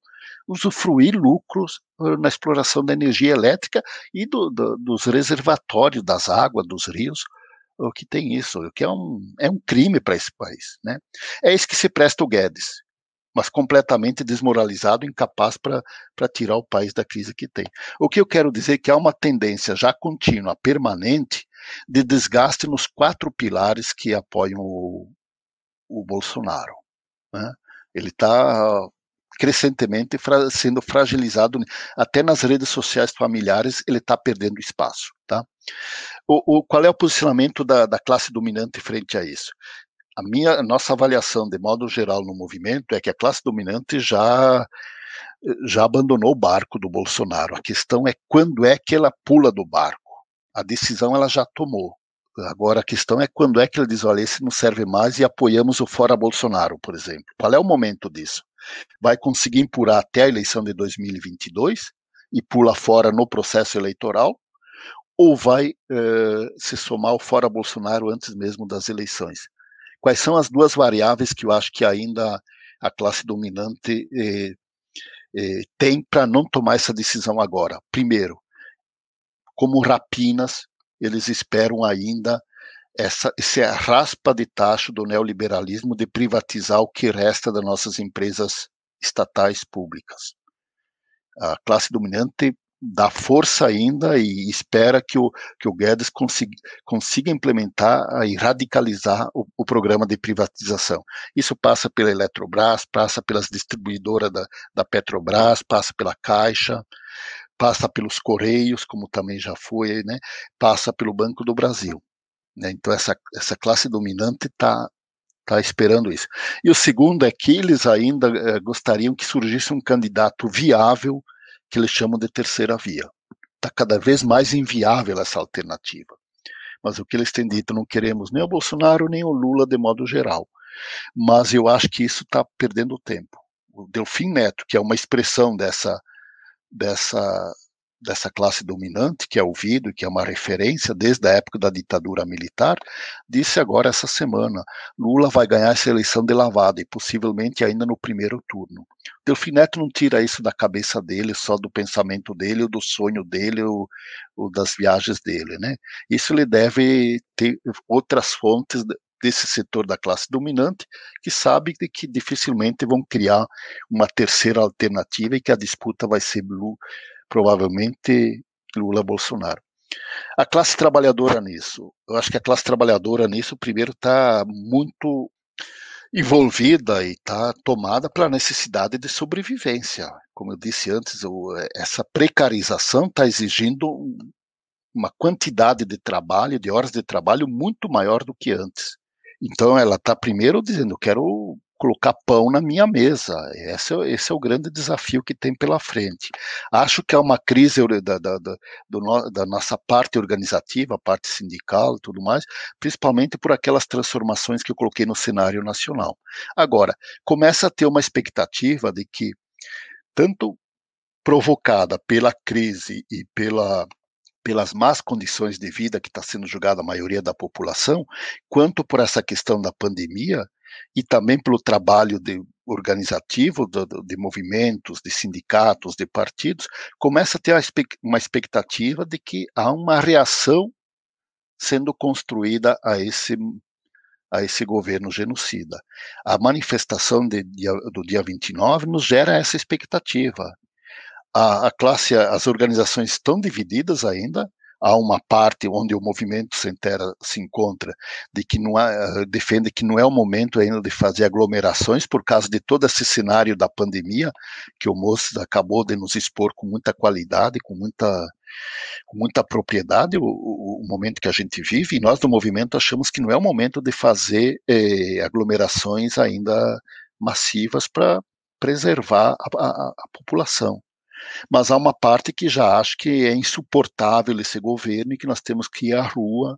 Speaker 6: usufruir lucros eh, na exploração da energia elétrica e do, do, dos reservatórios das águas, dos rios, que tem isso, o que é um, é um crime para esse país. Né? É isso que se presta o Guedes mas completamente desmoralizado, incapaz para tirar o país da crise que tem. O que eu quero dizer é que há uma tendência já contínua, permanente, de desgaste nos quatro pilares que apoiam o, o Bolsonaro. Né? Ele está crescentemente fra sendo fragilizado, até nas redes sociais familiares ele está perdendo espaço. Tá? O, o, qual é o posicionamento da, da classe dominante frente a isso? A minha a nossa avaliação de modo geral no movimento é que a classe dominante já já abandonou o barco do Bolsonaro. A questão é quando é que ela pula do barco. A decisão ela já tomou. Agora a questão é quando é que ele diz, olha, esse não serve mais e apoiamos o fora Bolsonaro, por exemplo. Qual é o momento disso? Vai conseguir empurar até a eleição de 2022 e pula fora no processo eleitoral? Ou vai uh, se somar ao fora Bolsonaro antes mesmo das eleições? Quais são as duas variáveis que eu acho que ainda a classe dominante eh, eh, tem para não tomar essa decisão agora? Primeiro, como rapinas, eles esperam ainda essa, essa raspa de tacho do neoliberalismo de privatizar o que resta das nossas empresas estatais públicas. A classe dominante dá força ainda e espera que o, que o Guedes consiga, consiga implementar e radicalizar o, o, programa de privatização. Isso passa pela Eletrobras, passa pelas distribuidoras da, da Petrobras, passa pela Caixa, passa pelos Correios, como também já foi, né? passa pelo Banco do Brasil. Né? Então, essa, essa classe dominante está tá esperando isso. E o segundo é que eles ainda eh, gostariam que surgisse um candidato viável que eles chamam de terceira via. Está cada vez mais inviável essa alternativa. Mas o que eles têm dito, não queremos nem o Bolsonaro nem o Lula de modo geral. Mas eu acho que isso está perdendo tempo. O Delfim Neto, que é uma expressão dessa, dessa dessa classe dominante, que é ouvido, que é uma referência desde a época da ditadura militar, disse agora essa semana: Lula vai ganhar essa eleição de lavada e possivelmente ainda no primeiro turno. Delfim Neto não tira isso da cabeça dele, só do pensamento dele, ou do sonho dele, ou, ou das viagens dele, né? Isso ele deve ter outras fontes desse setor da classe dominante que sabe que dificilmente vão criar uma terceira alternativa e que a disputa vai ser provavelmente Lula-Bolsonaro. A classe trabalhadora nisso, eu acho que a classe trabalhadora nisso, primeiro, está muito envolvida e está tomada pela necessidade de sobrevivência. Como eu disse antes, essa precarização está exigindo uma quantidade de trabalho, de horas de trabalho muito maior do que antes. Então ela está primeiro dizendo, quero colocar pão na minha mesa. Esse é, esse é o grande desafio que tem pela frente. Acho que é uma crise da, da, da, do, da nossa parte organizativa, parte sindical e tudo mais, principalmente por aquelas transformações que eu coloquei no cenário nacional. Agora, começa a ter uma expectativa de que, tanto provocada pela crise e pela pelas más condições de vida que está sendo julgada a maioria da população, quanto por essa questão da pandemia, e também pelo trabalho de, organizativo de, de, movimentos, de sindicatos, de partidos, começa a ter uma expectativa de que há uma reação sendo construída a esse a esse governo genocida. A manifestação de, do dia 29 nos gera essa expectativa. A, a classe, as organizações estão divididas ainda, há uma parte onde o movimento sem terra se encontra, de que não há, eh, defende que não é o momento ainda de fazer aglomerações por causa de todo esse cenário da pandemia que o Moço acabou de nos expor com muita qualidade, com muita com muita propriedade o, o, o, momento que a gente vive, e nós do movimento achamos que não é o momento de fazer eh, aglomerações ainda massivas para preservar a, a, a população. Mas há uma parte que já acha que é insuportável esse governo e que nós temos que ir à rua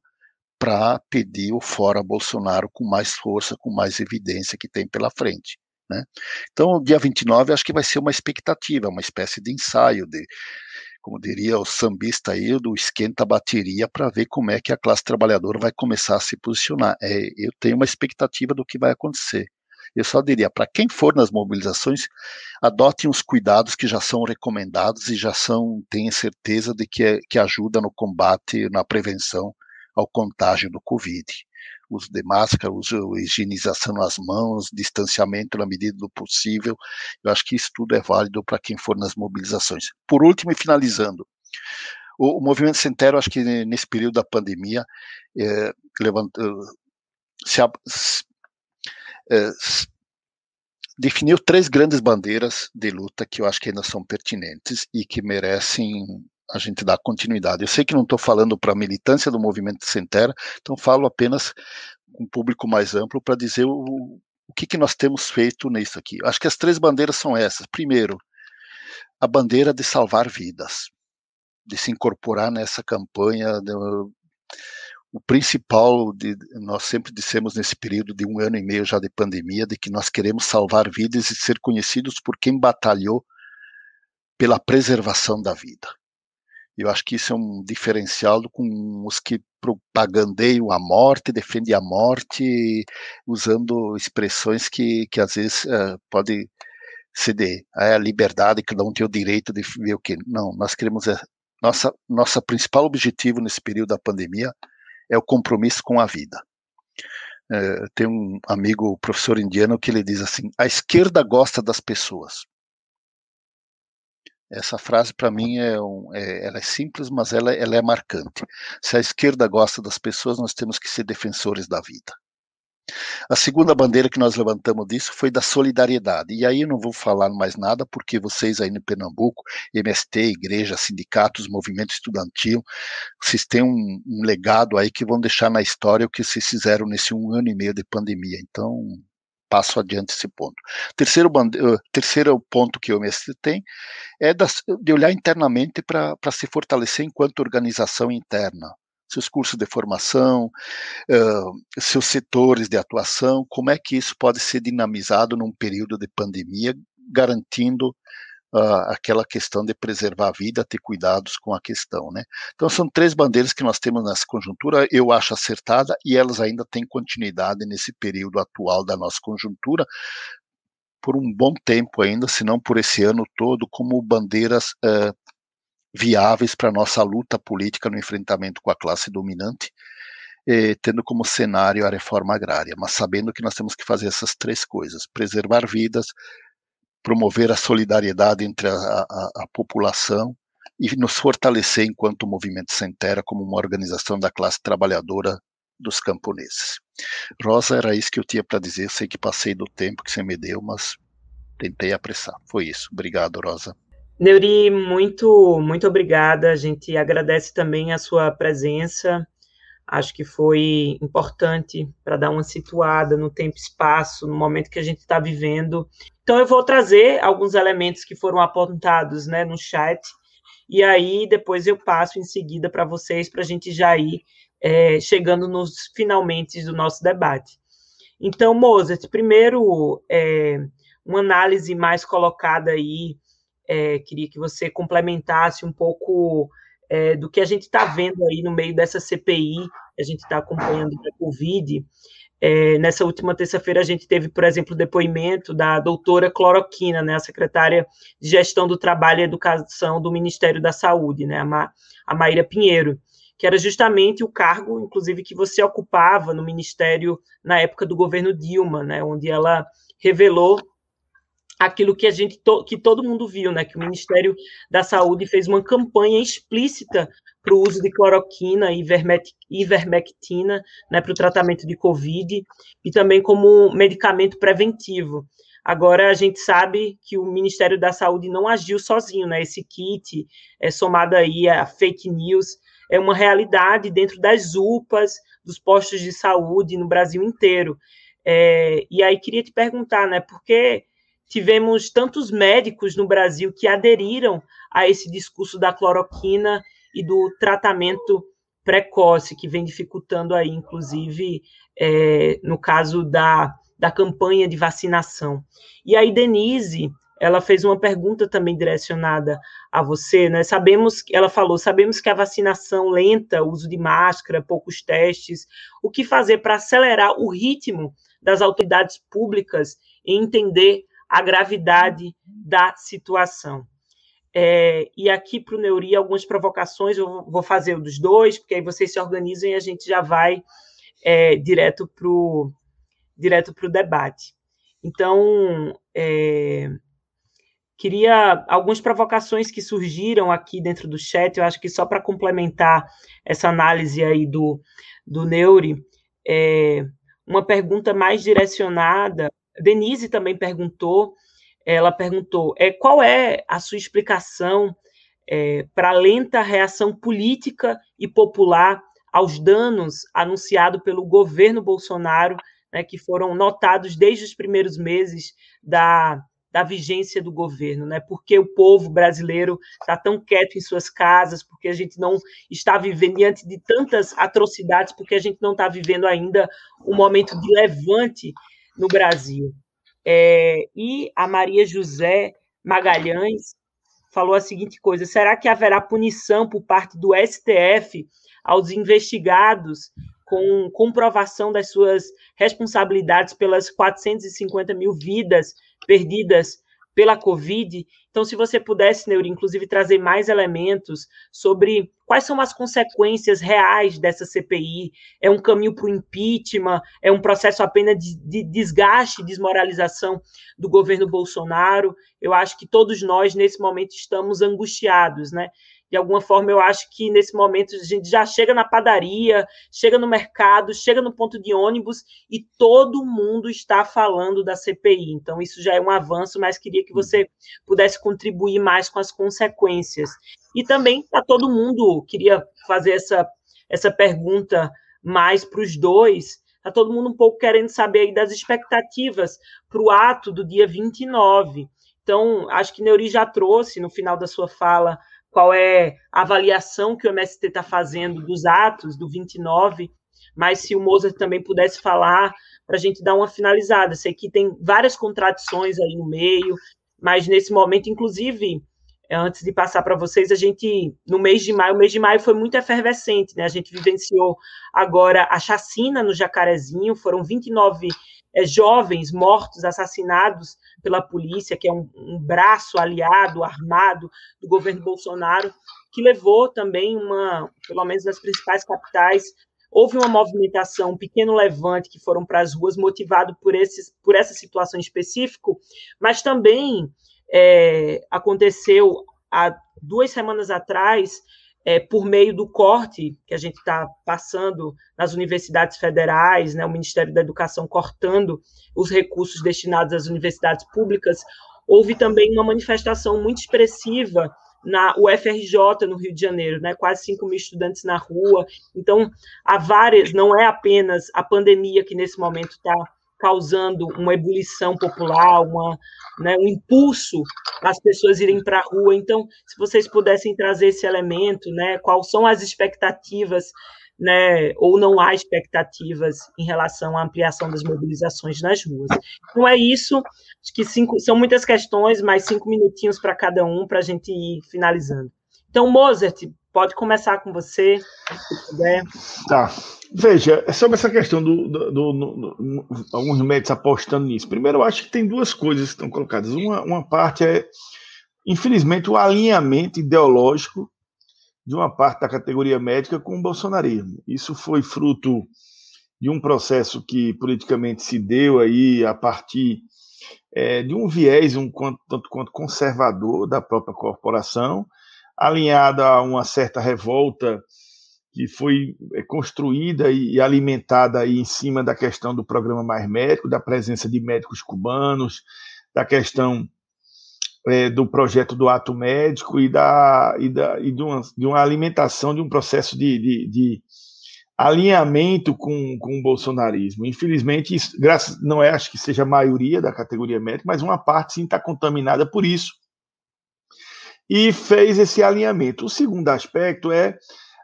Speaker 6: para pedir o fora Bolsonaro com mais força, com mais evidência que tem pela frente. Né? Então, o dia 29 acho que vai ser uma expectativa, uma espécie de ensaio, de, como diria o sambista aí, do esquenta bateria para ver como é que a classe trabalhadora vai começar a se posicionar. É, eu tenho uma expectativa do que vai acontecer. Eu só diria, para quem for nas mobilizações, adotem os cuidados que já são recomendados e já são, tenha certeza de que, é, que ajuda no combate, na prevenção ao contágio do Covid. Uso de máscara, uso higienização nas mãos, distanciamento na medida do possível. Eu acho que isso tudo é válido para quem for nas mobilizações. Por último, e finalizando, o, o movimento Centero, acho que nesse período da pandemia, é, levantou, se, é, definiu três grandes bandeiras de luta que eu acho que ainda são pertinentes e que merecem a gente dar continuidade. Eu sei que não estou falando para a militância do movimento Sem Terra, então falo apenas com um público mais amplo para dizer o, o que, que nós temos feito nisso aqui. Acho que as três bandeiras são essas. Primeiro, a bandeira de salvar vidas, de se incorporar nessa campanha de, o principal, de, nós sempre dissemos nesse período de um ano e meio já de pandemia, de que nós queremos salvar vidas e ser conhecidos por quem batalhou pela preservação da vida. Eu acho que isso é um diferencial com os que propagandeiam a morte, defendem a morte, usando expressões que, que às vezes uh, pode ceder é a liberdade, cada um tem o direito de ver o que. Não, nós queremos. Uh, nossa, nossa principal objetivo nesse período da pandemia é o compromisso com a vida. É, tem um amigo, professor indiano, que ele diz assim: a esquerda gosta das pessoas. Essa frase para mim é, um, é, ela é simples, mas ela, ela é marcante. Se a esquerda gosta das pessoas, nós temos que ser defensores da vida. A segunda bandeira que nós levantamos disso foi da solidariedade. E aí eu não vou falar mais nada, porque vocês aí no Pernambuco, MST, igreja, sindicatos, movimento estudantil, vocês têm um, um legado aí que vão deixar na história o que vocês fizeram nesse um ano e meio de pandemia. Então, passo adiante esse ponto. Terceiro. Eh, terceiro ponto que o MST tem é de olhar internamente para se fortalecer enquanto organização interna seus cursos de formação, uh, seus setores de atuação, como é que isso pode ser dinamizado num período de pandemia, garantindo uh, aquela questão de preservar a vida, ter cuidados com a questão, né? Então são três bandeiras que nós temos nessa conjuntura, eu acho acertada e elas ainda têm continuidade nesse período atual da nossa conjuntura, por um bom tempo ainda, se não por esse ano todo, como bandeiras uh, viáveis para a nossa luta política no enfrentamento com a classe dominante, eh, tendo como cenário a reforma agrária, mas sabendo que nós temos que fazer essas três coisas: preservar vidas, promover a solidariedade entre a, a, a população e nos fortalecer enquanto movimento sem terra como uma organização da classe trabalhadora dos camponeses. Rosa, era isso que eu tinha para dizer. sei que passei do tempo que você me deu, mas tentei apressar. Foi isso. Obrigado, Rosa.
Speaker 2: Neuri, muito, muito obrigada. A gente agradece também a sua presença. Acho que foi importante para dar uma situada no tempo e espaço, no momento que a gente está vivendo. Então, eu vou trazer alguns elementos que foram apontados né, no chat, e aí depois eu passo em seguida para vocês, para a gente já ir é, chegando nos finalmente do nosso debate. Então, Mozart, primeiro, é, uma análise mais colocada aí é, queria que você complementasse um pouco é, do que a gente está vendo aí no meio dessa CPI, a gente está acompanhando a Covid. É, nessa última terça-feira, a gente teve, por exemplo, o depoimento da doutora Cloroquina, né, a secretária de Gestão do Trabalho e Educação do Ministério da Saúde, né, a, Ma, a Maíra Pinheiro, que era justamente o cargo, inclusive, que você ocupava no Ministério na época do governo Dilma, né, onde ela revelou aquilo que a gente que todo mundo viu, né? Que o Ministério da Saúde fez uma campanha explícita para o uso de cloroquina e ivermectina, né, para o tratamento de COVID e também como medicamento preventivo. Agora a gente sabe que o Ministério da Saúde não agiu sozinho, né? Esse kit é somado aí a fake news é uma realidade dentro das UPAs, dos postos de saúde no Brasil inteiro. É, e aí queria te perguntar, né? Por que tivemos tantos médicos no Brasil que aderiram a esse discurso da cloroquina e do tratamento precoce, que vem dificultando aí, inclusive, é, no caso da, da campanha de vacinação. E aí, Denise, ela fez uma pergunta também direcionada a você, né? Sabemos, ela falou, sabemos que a vacinação lenta, uso de máscara, poucos testes, o que fazer para acelerar o ritmo das autoridades públicas em entender a gravidade da situação. É, e aqui para o Neuri, algumas provocações, eu vou fazer dos dois, porque aí vocês se organizam e a gente já vai é, direto para o direto pro debate. Então, é, queria algumas provocações que surgiram aqui dentro do chat, eu acho que só para complementar essa análise aí do, do Neuri, é, uma pergunta mais direcionada Denise também perguntou, ela perguntou, é, qual é a sua explicação é, para a lenta reação política e popular aos danos anunciados pelo governo Bolsonaro, né, que foram notados desde os primeiros meses da, da vigência do governo, né? Porque o povo brasileiro está tão quieto em suas casas, porque a gente não está vivendo diante de tantas atrocidades, porque a gente não está vivendo ainda um momento de levante no Brasil. É, e a Maria José Magalhães falou a seguinte coisa: será que haverá punição por parte do STF aos investigados com comprovação das suas responsabilidades pelas 450 mil vidas perdidas pela Covid. Então, se você pudesse, Neuri, inclusive trazer mais elementos sobre quais são as consequências reais dessa CPI, é um caminho para o impeachment, é um processo apenas de, de desgaste, desmoralização do governo Bolsonaro. Eu acho que todos nós, nesse momento, estamos angustiados, né? De alguma forma, eu acho que nesse momento a gente já chega na padaria, chega no mercado, chega no ponto de ônibus e todo mundo está falando da CPI. Então, isso já é um avanço, mas queria que você pudesse contribuir mais com as consequências. E também para todo mundo, queria fazer essa, essa pergunta mais para os dois. Está todo mundo um pouco querendo saber das expectativas para o ato do dia 29. Então, acho que Neuri já trouxe no final da sua fala qual é a avaliação que o MST está fazendo dos atos do 29, mas se o Mozart também pudesse falar para a gente dar uma finalizada. Sei que tem várias contradições aí no meio, mas nesse momento, inclusive, antes de passar para vocês, a gente, no mês de maio, o mês de maio foi muito efervescente, né? A gente vivenciou agora a chacina no Jacarezinho, foram 29 é, jovens mortos, assassinados pela polícia, que é um, um braço aliado, armado do governo Bolsonaro, que levou também uma, pelo menos nas principais capitais, houve uma movimentação, um pequeno levante que foram para as ruas motivado por, esses, por essa situação específica, mas também é, aconteceu há duas semanas atrás é, por meio do corte que a gente está passando nas universidades federais, né, o Ministério da Educação cortando os recursos destinados às universidades públicas, houve também uma manifestação muito expressiva na UFRJ, no Rio de Janeiro, né, quase 5 mil estudantes na rua. Então, há várias, não é apenas a pandemia que nesse momento está causando uma ebulição popular, uma, né, um impulso as pessoas irem para a rua. Então, se vocês pudessem trazer esse elemento, né, quais são as expectativas, né, ou não há expectativas em relação à ampliação das mobilizações nas ruas. Então, é isso. Acho que cinco, são muitas questões, mais cinco minutinhos para cada um, para a gente ir finalizando. Então, Mozart, pode começar com você, se puder.
Speaker 5: Tá. Veja, é sobre essa questão do, do, do, do, alguns médicos apostando nisso. Primeiro, eu acho que tem duas coisas que estão colocadas. Uma, uma parte é, infelizmente, o alinhamento ideológico de uma parte da categoria médica com o bolsonarismo. Isso foi fruto de um processo que politicamente se deu aí a partir é, de um viés um quanto, tanto quanto conservador da própria corporação, alinhada a uma certa revolta que foi é, construída e alimentada aí em cima da questão do programa Mais Médico, da presença de médicos cubanos, da questão é, do projeto do ato médico e, da, e, da, e de, uma, de uma alimentação de um processo de, de, de alinhamento com, com o bolsonarismo. Infelizmente, isso, graças, não é, acho que seja a maioria da categoria médica, mas uma parte sim está contaminada por isso e fez esse alinhamento. O segundo aspecto é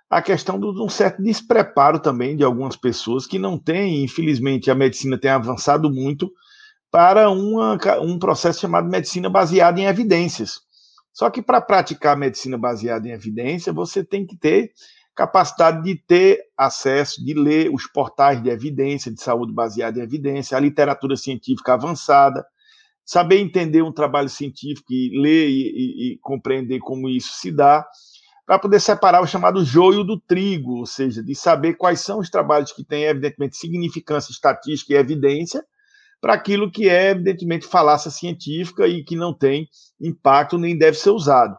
Speaker 5: a questão de um certo despreparo também de algumas pessoas que não têm, infelizmente, a medicina tem avançado muito para uma, um processo chamado medicina baseada em evidências. Só que para praticar medicina baseada em evidência, você tem que ter capacidade de ter acesso, de ler os portais de evidência, de saúde baseada em evidência, a literatura científica avançada, saber entender um trabalho científico e ler e, e, e compreender como isso se dá para poder separar o chamado joio do trigo, ou seja, de saber quais são os trabalhos que têm, evidentemente, significância estatística e evidência para aquilo que é, evidentemente, falácia científica e que não tem impacto nem deve ser usado.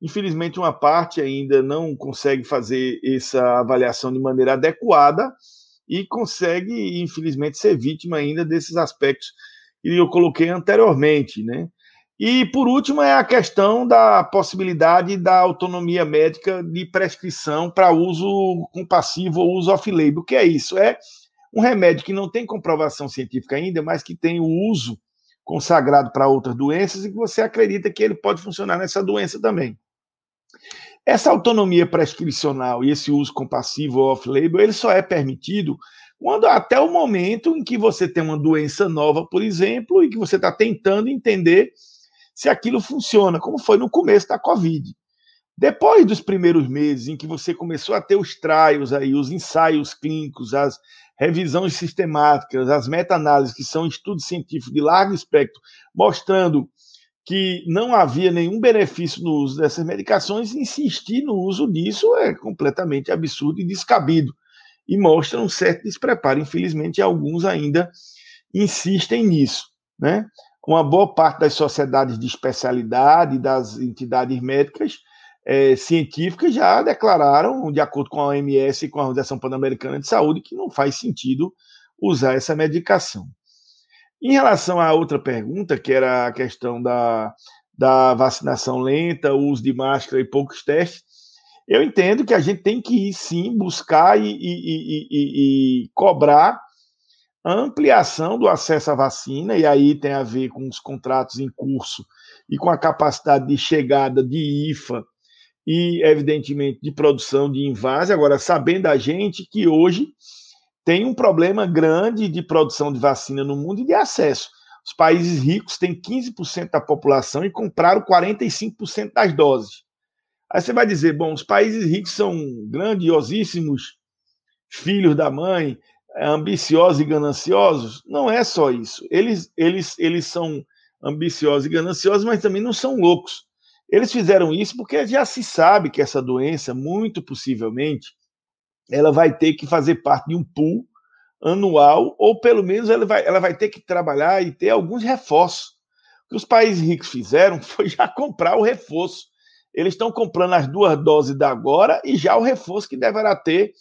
Speaker 5: Infelizmente, uma parte ainda não consegue fazer essa avaliação de maneira adequada e consegue, infelizmente, ser vítima ainda desses aspectos que eu coloquei anteriormente, né? E, por último, é a questão da possibilidade da autonomia médica de prescrição para uso compassivo ou uso off-label. O que é isso? É um remédio que não tem comprovação científica ainda, mas que tem o uso consagrado para outras doenças e que você acredita que ele pode funcionar nessa doença também. Essa autonomia prescricional e esse uso compassivo ou off-label, ele só é permitido quando até o momento em que você tem uma doença nova, por exemplo, e que você está tentando entender se aquilo funciona, como foi no começo da Covid. Depois dos primeiros meses em que você começou a ter os trials aí, os ensaios clínicos, as revisões sistemáticas, as meta-análises, que são estudos científicos de largo espectro, mostrando que não havia nenhum benefício no uso dessas medicações, insistir no uso disso é completamente absurdo e descabido. E mostra um certo despreparo. Infelizmente, alguns ainda insistem nisso. Né? uma boa parte das sociedades de especialidade, das entidades médicas é, científicas já declararam, de acordo com a OMS e com a Organização Pan-Americana de Saúde, que não faz sentido usar essa medicação. Em relação à outra pergunta, que era a questão da, da vacinação lenta, uso de máscara e poucos testes, eu entendo que a gente tem que ir sim buscar e, e, e, e cobrar ampliação do acesso à vacina, e aí tem a ver com os contratos em curso e com a capacidade de chegada de IFA e, evidentemente, de produção de invase. Agora, sabendo a gente que hoje tem um problema grande de produção de vacina no mundo e de acesso. Os países ricos têm 15% da população e compraram 45% das doses. Aí você vai dizer, bom, os países ricos são grandiosíssimos filhos da mãe, ambiciosos e gananciosos. Não é só isso. Eles, eles, eles são ambiciosos e gananciosos, mas também não são loucos. Eles fizeram isso porque já se sabe que essa doença, muito possivelmente, ela vai ter que fazer parte de um pool anual, ou pelo menos ela vai, ela vai ter que trabalhar e ter alguns reforços. O que os países ricos fizeram foi já comprar o reforço. Eles estão comprando as duas doses da agora e já o reforço que deverá ter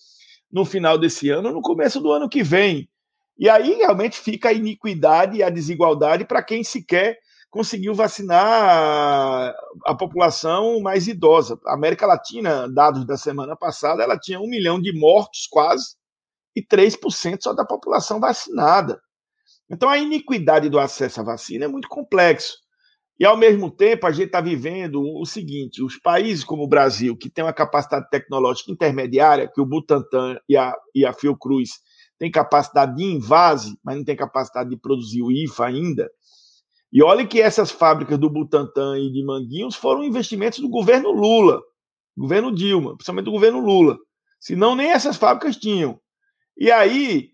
Speaker 5: no final desse ano, no começo do ano que vem. E aí realmente fica a iniquidade e a desigualdade para quem sequer conseguiu vacinar a população mais idosa. A América Latina, dados da semana passada, ela tinha um milhão de mortos quase e 3% só da população vacinada. Então a iniquidade do acesso à vacina é muito complexo. E ao mesmo tempo a gente está vivendo o seguinte: os países como o Brasil, que tem uma capacidade tecnológica intermediária, que o Butantan e a, e a Fiocruz têm capacidade de invase, mas não tem capacidade de produzir o IFA ainda, e olha que essas fábricas do Butantan e de Manguinhos foram investimentos do governo Lula, governo Dilma, principalmente do governo Lula. Senão nem essas fábricas tinham. E aí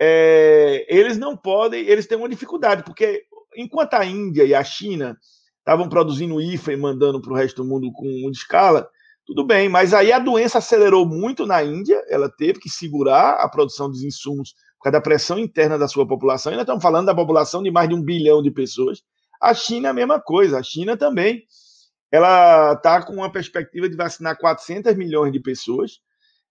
Speaker 5: é, eles não podem, eles têm uma dificuldade, porque enquanto a Índia e a China estavam produzindo IFA e mandando para o resto do mundo com muita escala, tudo bem, mas aí a doença acelerou muito na Índia, ela teve que segurar a produção dos insumos por causa da pressão interna da sua população. Ainda estamos falando da população de mais de um bilhão de pessoas. A China é a mesma coisa. A China também ela está com uma perspectiva de vacinar 400 milhões de pessoas.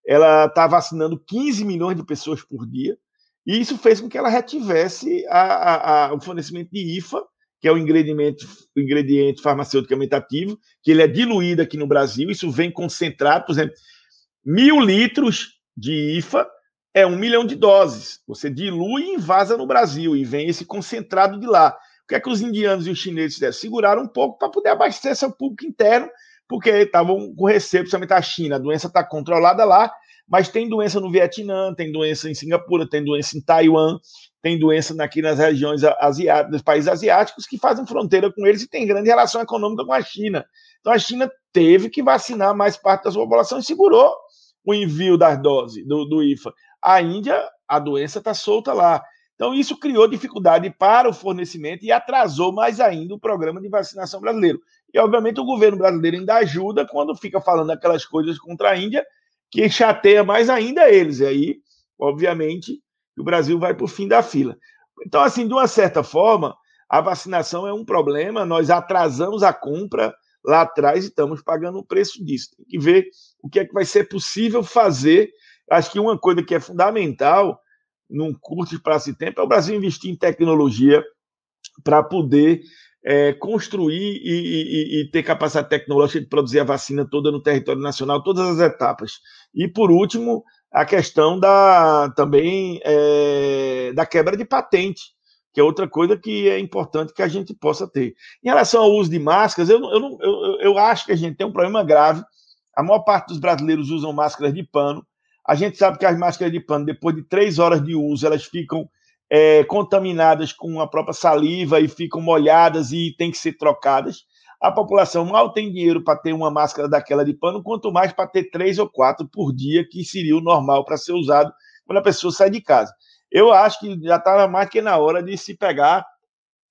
Speaker 5: Ela está vacinando 15 milhões de pessoas por dia. E isso fez com que ela retivesse a, a, a, o fornecimento de IFA, que é o ingrediente, o ingrediente farmacêuticamente ativo, que ele é diluído aqui no Brasil. Isso vem concentrado, por exemplo, mil litros de IFA é um milhão de doses. Você dilui e invasa no Brasil e vem esse concentrado de lá. O que é que os indianos e os chineses fizeram? Seguraram um pouco para poder abastecer seu público interno, porque estavam com receio, principalmente a China. A doença está controlada lá, mas tem doença no Vietnã, tem doença em Singapura, tem doença em Taiwan, tem doença aqui nas regiões asiáticas, dos países asiáticos que fazem fronteira com eles e tem grande relação econômica com a China. Então a China teve que vacinar mais parte da sua população e segurou o envio das doses do, do IFA a Índia, a doença está solta lá. Então, isso criou dificuldade para o fornecimento e atrasou mais ainda o programa de vacinação brasileiro. E, obviamente, o governo brasileiro ainda ajuda quando fica falando aquelas coisas contra a Índia, que chateia mais ainda eles. E aí, obviamente, o Brasil vai para o fim da fila. Então, assim, de uma certa forma, a vacinação é um problema, nós atrasamos a compra lá atrás e estamos pagando o preço disso. Tem que ver o que é que vai ser possível fazer Acho que uma coisa que é fundamental num curto espaço de tempo é o Brasil investir em tecnologia para poder é, construir e, e, e, ter capacidade tecnológica de produzir a vacina toda no território nacional, todas as etapas. E, por último, a questão da também é, da quebra de patente, que é outra coisa que é importante que a gente possa ter. Em relação ao uso de máscaras, eu, eu, eu, eu acho que a gente tem um problema grave. A maior parte dos brasileiros usam máscaras de pano. A gente sabe que as máscaras de pano, depois de três horas de uso, elas ficam é, contaminadas com a própria saliva e ficam molhadas e têm que ser trocadas. A população mal tem dinheiro para ter uma máscara daquela de pano, quanto mais para ter três ou quatro por dia, que seria o normal para ser usado quando a pessoa sai de casa. Eu acho que já está mais que na hora de se pegar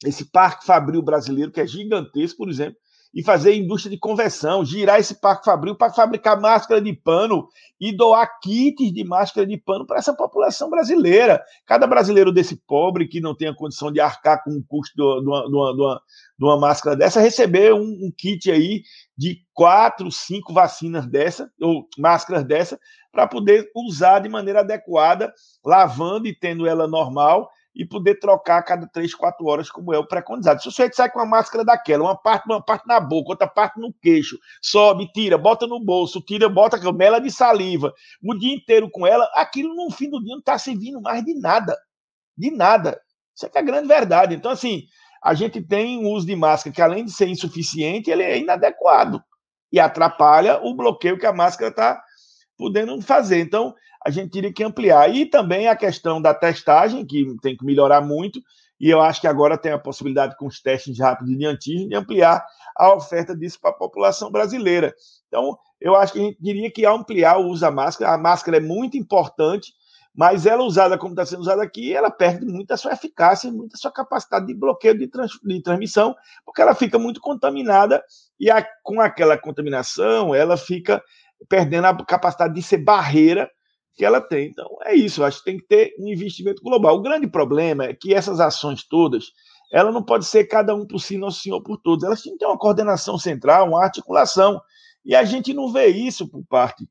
Speaker 5: esse parque fabril brasileiro, que é gigantesco, por exemplo, e fazer indústria de conversão, girar esse parque fabril para fabricar máscara de pano e doar kits de máscara de pano para essa população brasileira. Cada brasileiro desse pobre que não tem a condição de arcar com o custo de uma, de uma, de uma, de uma máscara dessa, receber um, um, kit aí de quatro, cinco vacinas dessa, ou máscaras dessa, para poder usar de maneira adequada, lavando e tendo ela normal e poder trocar a cada três, quatro horas, como é o preconizado. Se o sujeito sai com uma máscara daquela, uma parte, uma parte na boca, outra parte no queixo, sobe, tira, bota no bolso, tira, bota mela de saliva, o dia inteiro com ela, aquilo no fim do dia não está servindo mais de nada. De nada. Isso é que é a grande verdade. Então, assim, a gente tem um uso de máscara que, além de ser insuficiente, ele é inadequado. e atrapalha o bloqueio que a máscara está podendo fazer. Então, a gente teria que ampliar. E também a questão da testagem, que tem que melhorar muito, e eu acho que agora tem a possibilidade, com os testes rápidos de antígeno, de ampliar a oferta disso para a população brasileira. Então, eu acho que a gente diria que ampliar o uso da máscara. A máscara é muito importante, mas ela usada como está sendo usada aqui, ela perde muito a sua eficácia, muito a sua capacidade de bloqueio de, trans, de transmissão, porque ela fica muito contaminada e a, com aquela contaminação ela fica perdendo a capacidade de ser barreira que ela tem. Então, é isso, eu acho que tem que ter um investimento global. O grande problema é que essas ações todas, ela não pode ser cada um por si, nosso senhor por todos. Elas têm que ter uma coordenação central, uma articulação. E a gente não vê isso por parte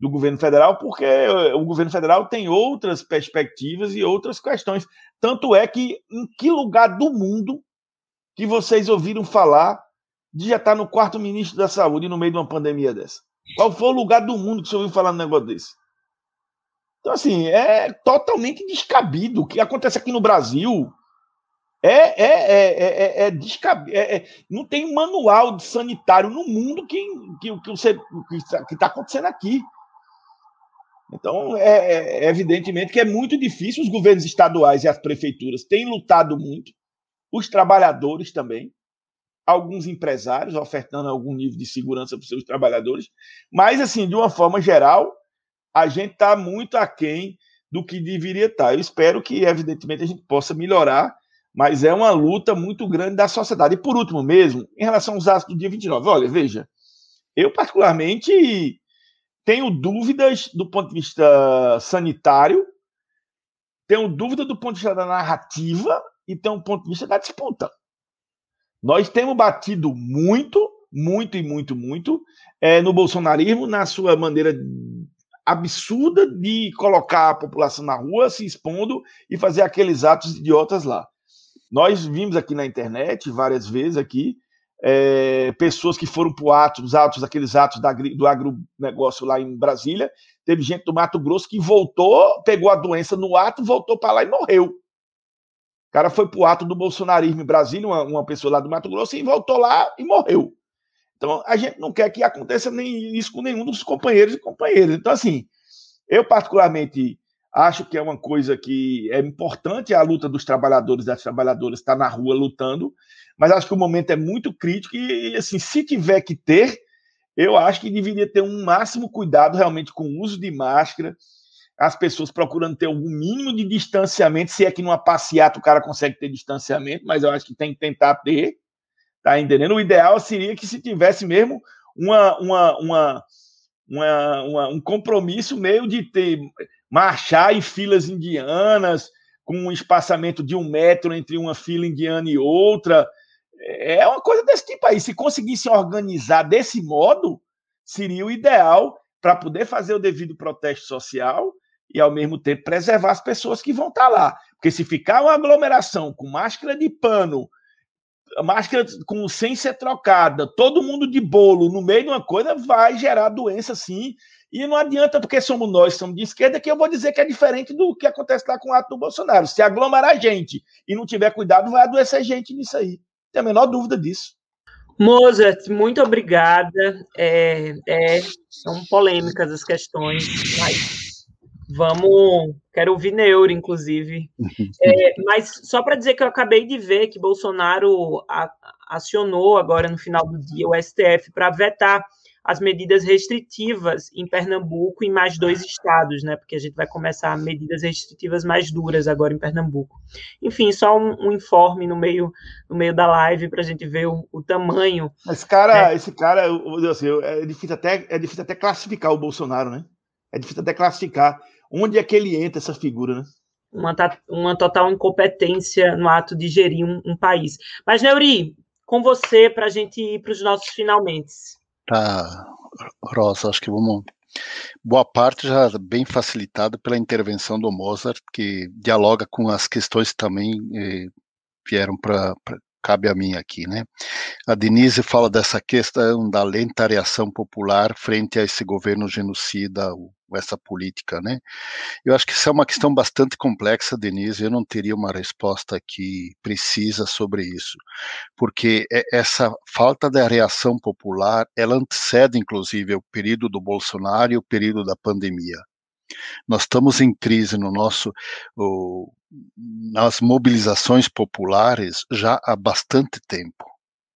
Speaker 5: do governo federal, porque o governo federal tem outras perspectivas e outras questões. Tanto é que em que lugar do mundo que vocês ouviram falar de já estar no quarto ministro da saúde no meio de uma pandemia dessa? Qual foi o lugar do mundo que você ouviu falar no negócio desse? Então, assim, é totalmente descabido. O que acontece aqui no Brasil é, é, é, é, descabido. É, não tem manual sanitário no mundo que, que, que, você, que está acontecendo aqui. Então, é, é, evidentemente que é muito difícil. Os governos estaduais e as prefeituras têm lutado muito, os trabalhadores também, alguns empresários ofertando algum nível de segurança para os seus trabalhadores, mas, assim, de uma forma geral, a gente está muito aquém do que deveria estar. Tá. Eu espero que, evidentemente, a gente possa melhorar, mas é uma luta muito grande da sociedade. E, por último mesmo, em relação aos atos do dia 29, olha, veja, eu particularmente tenho dúvidas do ponto de vista sanitário, tenho dúvida do ponto de vista da narrativa e tenho um ponto de vista da disputa. Nós temos batido muito, muito e muito, muito é, no bolsonarismo, na sua maneira absurda de colocar a população na rua, se expondo e fazer aqueles atos idiotas lá. Nós vimos aqui na internet, várias vezes aqui, é, pessoas que foram para ato, os atos, aqueles atos da, do agronegócio lá em Brasília. Teve gente do Mato Grosso que voltou, pegou a doença no ato, voltou para lá e morreu. O cara foi para o ato do bolsonarismo em Brasília, uma, uma, pessoa lá do Mato Grosso, e voltou lá e morreu. Então, a gente não quer que aconteça nem isso com nenhum dos companheiros e companheiras. Então, assim, eu particularmente acho que é uma coisa que é importante a luta dos trabalhadores e das trabalhadoras estar na rua lutando, mas acho que o momento é muito crítico e, assim, se tiver que ter, eu acho que deveria ter um máximo cuidado realmente com o uso de máscara, as pessoas procurando ter algum mínimo de distanciamento, se é que numa passeata o cara consegue ter distanciamento, mas eu acho que tem que tentar ter, tá entendendo? O ideal seria que se tivesse mesmo uma, uma, uma, uma, uma um compromisso meio de ter marchar em filas indianas, com um espaçamento de um metro entre uma fila indiana e outra, é uma coisa desse tipo aí. Se conseguisse organizar desse modo, seria o ideal para poder fazer o devido protesto social e, ao mesmo tempo, preservar as pessoas que vão estar tá lá. Porque se ficar uma aglomeração com máscara de pano, máscara com sem ser trocada, todo mundo de bolo no meio de uma coisa, vai gerar doença sim. E não adianta, porque somos nós, somos de esquerda, que eu vou dizer que é diferente do que acontece lá com o ato do Bolsonaro. Se aglomerar gente e não tiver cuidado, vai adoecer gente nisso aí tem a menor dúvida disso.
Speaker 2: Mozart, muito obrigada. É, é, são polêmicas as questões, mas vamos. Quero ouvir Neuro, inclusive. É, mas só para dizer que eu acabei de ver que Bolsonaro acionou agora no final do dia o STF para vetar as medidas restritivas em Pernambuco e mais dois estados, né? Porque a gente vai começar medidas restritivas mais duras agora em Pernambuco. Enfim, só um, um informe no meio, no meio da live para a gente ver o, o, tamanho.
Speaker 5: Esse cara, né? esse cara, assim, é difícil até é difícil até classificar o Bolsonaro, né? É difícil até classificar onde é que ele entra essa figura, né?
Speaker 2: Uma, uma total incompetência no ato de gerir um, um país. Mas, Neuri, com você para a gente ir para os nossos finalmente.
Speaker 6: Tá, Rosa, acho que vamos. Boa parte já bem facilitada pela intervenção do Mozart, que dialoga com as questões que também eh, vieram para. Cabe a mim aqui, né? A Denise fala dessa questão da lenta reação popular frente a esse governo genocida, o essa política, né? Eu acho que isso é uma questão bastante complexa, Denise. Eu não teria uma resposta aqui precisa sobre isso, porque essa falta da reação popular, ela antecede, inclusive, o período do Bolsonaro e o período da pandemia. Nós estamos em crise no nosso, o, nas mobilizações populares já há bastante tempo.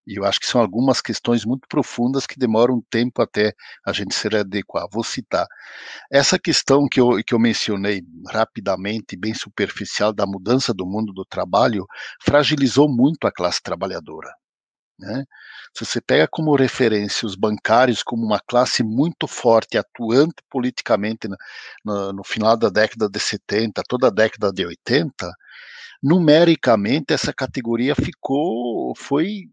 Speaker 6: E eu acho que são algumas questões muito profundas que demoram tempo até a gente se adequar. Vou citar. Essa questão que eu, que eu mencionei rapidamente, bem superficial, da mudança do mundo do trabalho, fragilizou muito a classe trabalhadora. Né? Se você pega como referência os bancários como uma classe muito forte, atuante politicamente no, no, no final da década de 70, toda a década de 80, numericamente essa categoria ficou, foi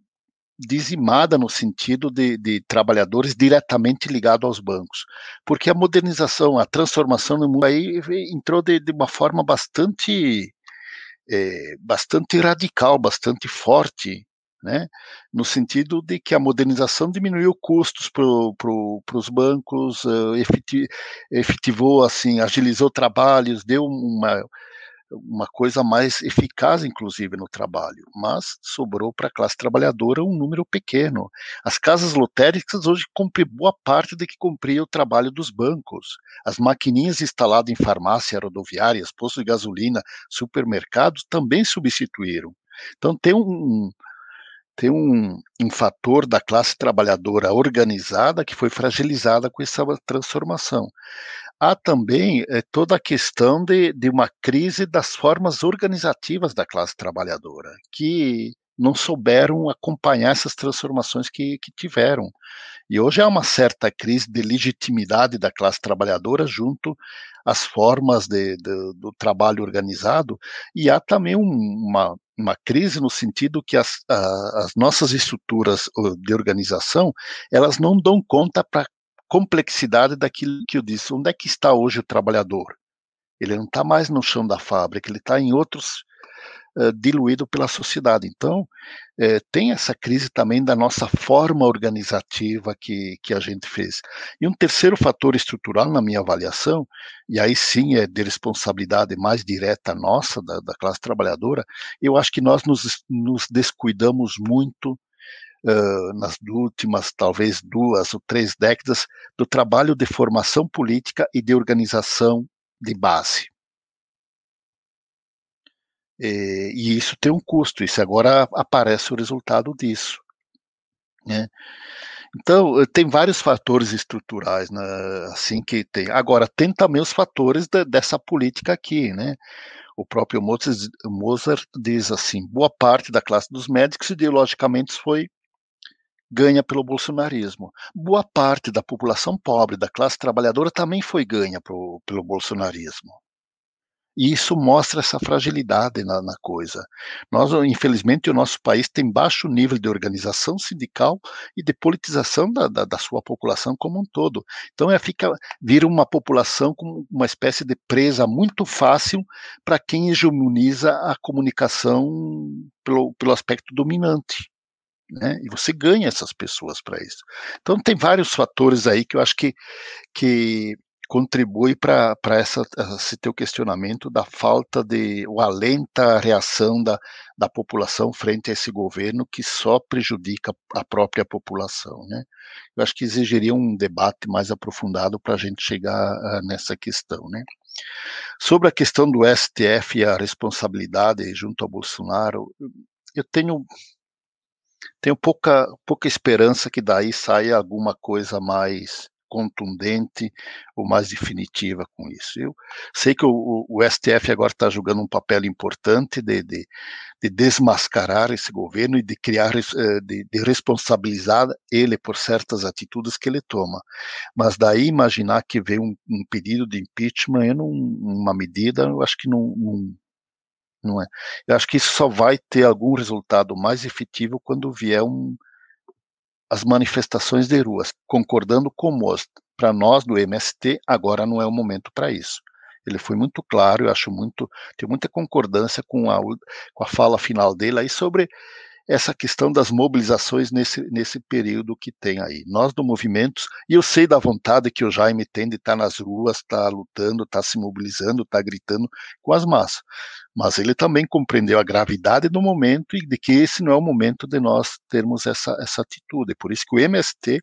Speaker 6: dizimada no sentido de, de, trabalhadores diretamente ligados aos bancos, porque a modernização, a transformação no mundo aí entrou de, de uma forma bastante, é, bastante radical, bastante forte, né? no sentido de que a modernização diminuiu custos para pro, os bancos, uh, efetivou, assim, agilizou trabalhos, deu uma, uma coisa mais eficaz, inclusive, no trabalho, mas sobrou para a classe trabalhadora um número pequeno. As casas lotéricas hoje cumprem boa parte de que cumpria o trabalho dos bancos. As maquininhas instaladas em farmácia, rodoviárias, postos de gasolina, supermercados também substituíram. Então tem um, tem um, um fator da classe trabalhadora organizada que foi fragilizada com essa transformação. Há também é, toda a questão de, de uma crise das formas organizativas da classe trabalhadora, que não souberam acompanhar essas transformações que, que tiveram. E hoje há uma certa crise de legitimidade da classe trabalhadora junto às formas de, de, do trabalho organizado, e há também um, uma, uma crise no sentido que as, a, as nossas estruturas de organização elas não dão conta para complexidade daquilo que eu disse. Onde é que está hoje o trabalhador? Ele não está mais no chão da fábrica, ele está em outros uh, diluído pela sociedade. Então, uh, tem essa crise também da nossa forma organizativa que, que a gente fez. E um terceiro fator estrutural, na minha avaliação, e aí sim é de responsabilidade mais direta nossa, da, da classe trabalhadora, eu acho que nós nos, nos descuidamos muito Uh, nas últimas talvez duas ou três décadas do trabalho de formação política e de organização de base. E, e isso tem um custo, isso agora aparece o resultado disso. Né? Então, eh, tem vários fatores estruturais, né, assim que tem. Agora, tem também os fatores de, dessa política aqui, né? O próprio Mozart, Mozart diz assim: boa parte da classe dos médicos ideologicamente foi ganha pelo bolsonarismo. Boa parte da população pobre, da classe trabalhadora, também foi ganha pro, pelo bolsonarismo. E isso mostra essa fragilidade na, na, coisa. Nós, infelizmente, o nosso país tem baixo nível de organização sindical e de politização da, da, da sua população como um todo. Então, é, fica, vira uma população com uma espécie de presa muito fácil para quem hegemoniza a comunicação pelo, pelo aspecto dominante. Né? E você ganha essas pessoas para isso. Então tem vários fatores aí que eu acho que, que contribui para esse teu questionamento da falta de, ou a lenta reação da, da população frente a esse governo que só prejudica a própria população, né? Eu acho que exigiria um debate mais aprofundado para a gente chegar uh, nessa questão, né? Sobre a questão do STF e a responsabilidade junto ao Bolsonaro, eu tenho tenho pouca, pouca esperança que daí saia alguma coisa mais contundente ou mais definitiva com isso. Eu sei que o, o STF agora está jogando um papel importante de, de, de, desmascarar esse governo e de criar, eh, de, de, responsabilizar ele por certas atitudes que ele toma. Mas daí imaginar que vem um, um pedido de impeachment, é uma medida, eu acho que não, não não é? Eu acho que isso só vai ter algum resultado mais efetivo quando vier um, as manifestações de ruas, concordando com o Most. Para nós do MST, agora não é o momento para isso. Ele foi muito claro, eu acho muito, tenho muita concordância com a, com a fala final dele aí sobre essa questão das mobilizações nesse, nesse período que tem aí. Nós do movimento, e eu sei da vontade que o Jaime tem de estar nas ruas, estar tá lutando, estar tá se mobilizando, estar tá gritando com as massas. Mas ele também compreendeu a gravidade do momento e de que esse não é o momento de nós termos essa, essa atitude. Por isso que o MST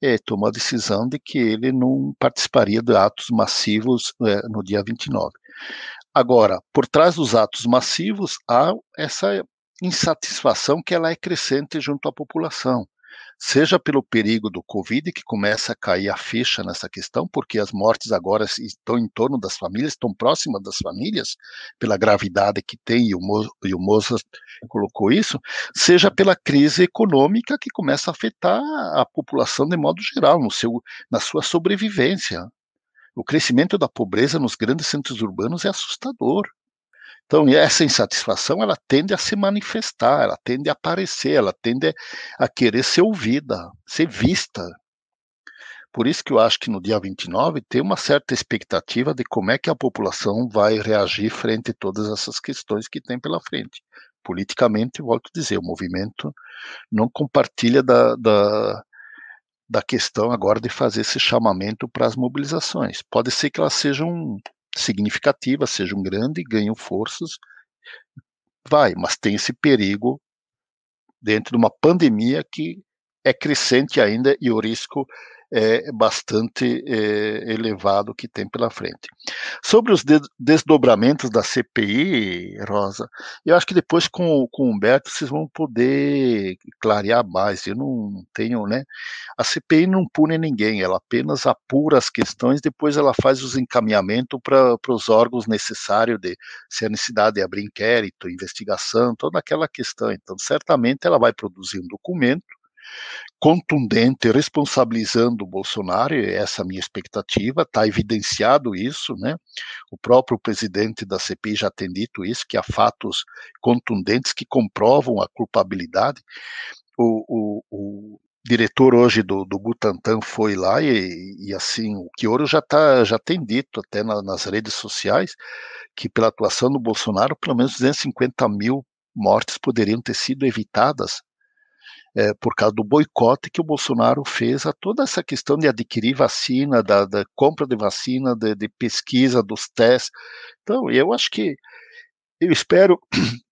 Speaker 6: é, tomou a decisão de que ele não participaria de atos massivos é, no dia 29. Agora, por trás dos atos massivos há essa insatisfação que ela é crescente junto à população. Seja pelo perigo do Covid, que começa a cair a ficha nessa questão, porque as mortes agora estão em torno das famílias, estão próximas das famílias, pela gravidade que tem, e o, Mo, e o Mozart colocou isso, seja pela crise econômica que começa a afetar a população de modo geral, no seu, na sua sobrevivência. O crescimento da pobreza nos grandes centros urbanos é assustador. Então, essa insatisfação, ela tende a se manifestar, ela tende a aparecer, ela tende a querer ser ouvida, ser vista. Por isso que eu acho que no dia 29 tem uma certa expectativa de como é que a população vai reagir frente a todas essas questões que tem pela frente. Politicamente, volto a dizer, o movimento não compartilha da, da, da questão agora de fazer esse chamamento para as mobilizações. Pode ser que elas sejam significativas, sejam grandes, ganham forças, vai, mas tem esse perigo dentro de uma pandemia que é crescente ainda e o risco é, bastante é, elevado que tem pela frente. Sobre os desdobramentos da CPI, Rosa, eu acho que depois com, com o Humberto vocês vão poder clarear mais. Eu não tenho, né? A CPI não pune ninguém, ela apenas apura as questões, depois ela faz os encaminhamentos para os órgãos necessários de se a necessidade de abrir inquérito, investigação, toda aquela questão. Então, certamente ela vai produzir um documento contundente, responsabilizando o Bolsonaro, e essa é a minha expectativa, está evidenciado isso, né? O próprio presidente da CPI já tem dito isso, que há fatos contundentes que comprovam a culpabilidade. O, o, o diretor hoje do, do Butantan foi lá e, e assim, o Quioro já, tá, já tem dito até na, nas redes sociais que pela atuação do Bolsonaro, pelo menos 250 mil mortes poderiam ter sido evitadas é, por causa do boicote que o Bolsonaro fez a toda essa questão de adquirir vacina, da, da compra de vacina, de, de, pesquisa dos testes. Então, eu acho que eu espero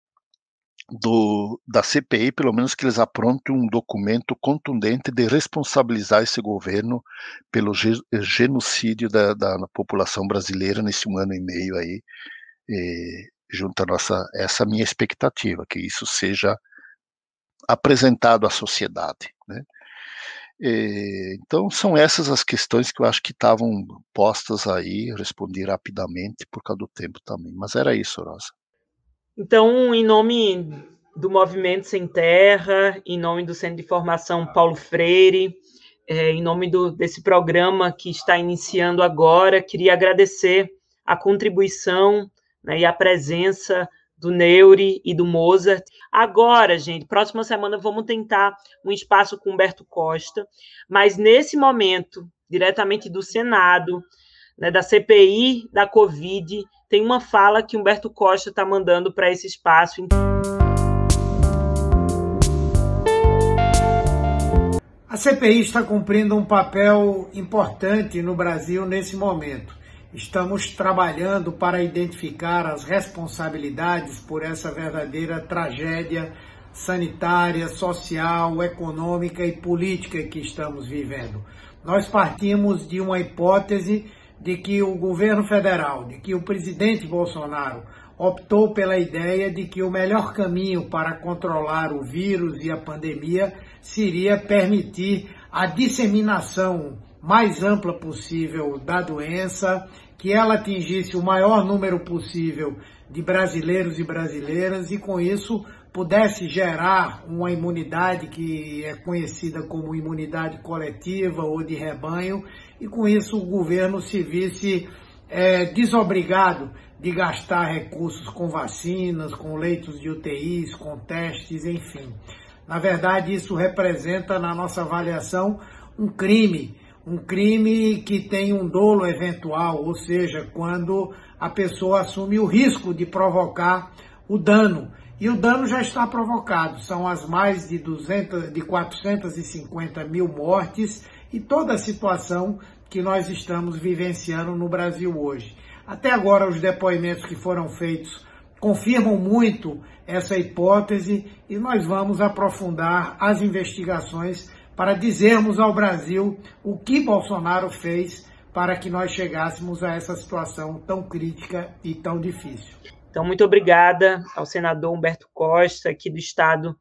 Speaker 6: do, da CPI, pelo menos que eles aprontem um documento contundente de responsabilizar esse governo pelo genocídio da, da população brasileira nesse um ano e meio aí, e, junto a nossa essa minha expectativa que isso seja apresentado à sociedade. Né? E, então, são essas as questões que eu acho que estavam postas aí, respondi rapidamente por causa do tempo também. Mas era isso, Rosa.
Speaker 2: Então, em nome do Movimento Sem Terra, em nome do Centro de Formação Paulo Freire, é, em nome do, desse programa que está iniciando agora, queria agradecer a contribuição né, e a presença do Neuri e do Mozart. Agora, gente, próxima semana vamos tentar um espaço com Humberto Costa, mas nesse momento, diretamente do Senado, né, da CPI da Covid, tem uma fala que Humberto Costa está mandando para esse espaço.
Speaker 7: A CPI está cumprindo um papel importante no Brasil nesse momento. Estamos trabalhando para identificar as responsabilidades por essa verdadeira tragédia sanitária, social, econômica e política que estamos vivendo. Nós partimos de uma hipótese de que o governo federal, de que o presidente Bolsonaro optou pela ideia de que o melhor caminho para controlar o vírus e a pandemia seria permitir a disseminação mais ampla possível da doença, que ela atingisse o maior número possível de brasileiros e brasileiras e com isso pudesse gerar uma imunidade que é conhecida como imunidade coletiva ou de rebanho e com isso o governo se visse é, desobrigado de gastar recursos com vacinas, com leitos de UTIs, com testes, enfim. Na verdade, isso representa, na nossa avaliação, um crime um crime que tem um dolo eventual, ou seja, quando a pessoa assume o risco de provocar o dano E o dano já está provocado, são as mais de, 200, de 450 mil mortes e toda a situação que nós estamos vivenciando no Brasil hoje. Até agora, os depoimentos que foram feitos confirmam muito essa hipótese e nós vamos aprofundar as investigações para dizermos ao Brasil o que Bolsonaro fez para que nós chegássemos a essa situação tão crítica e tão difícil.
Speaker 2: Então, muito obrigada ao senador Humberto Costa, aqui do estado,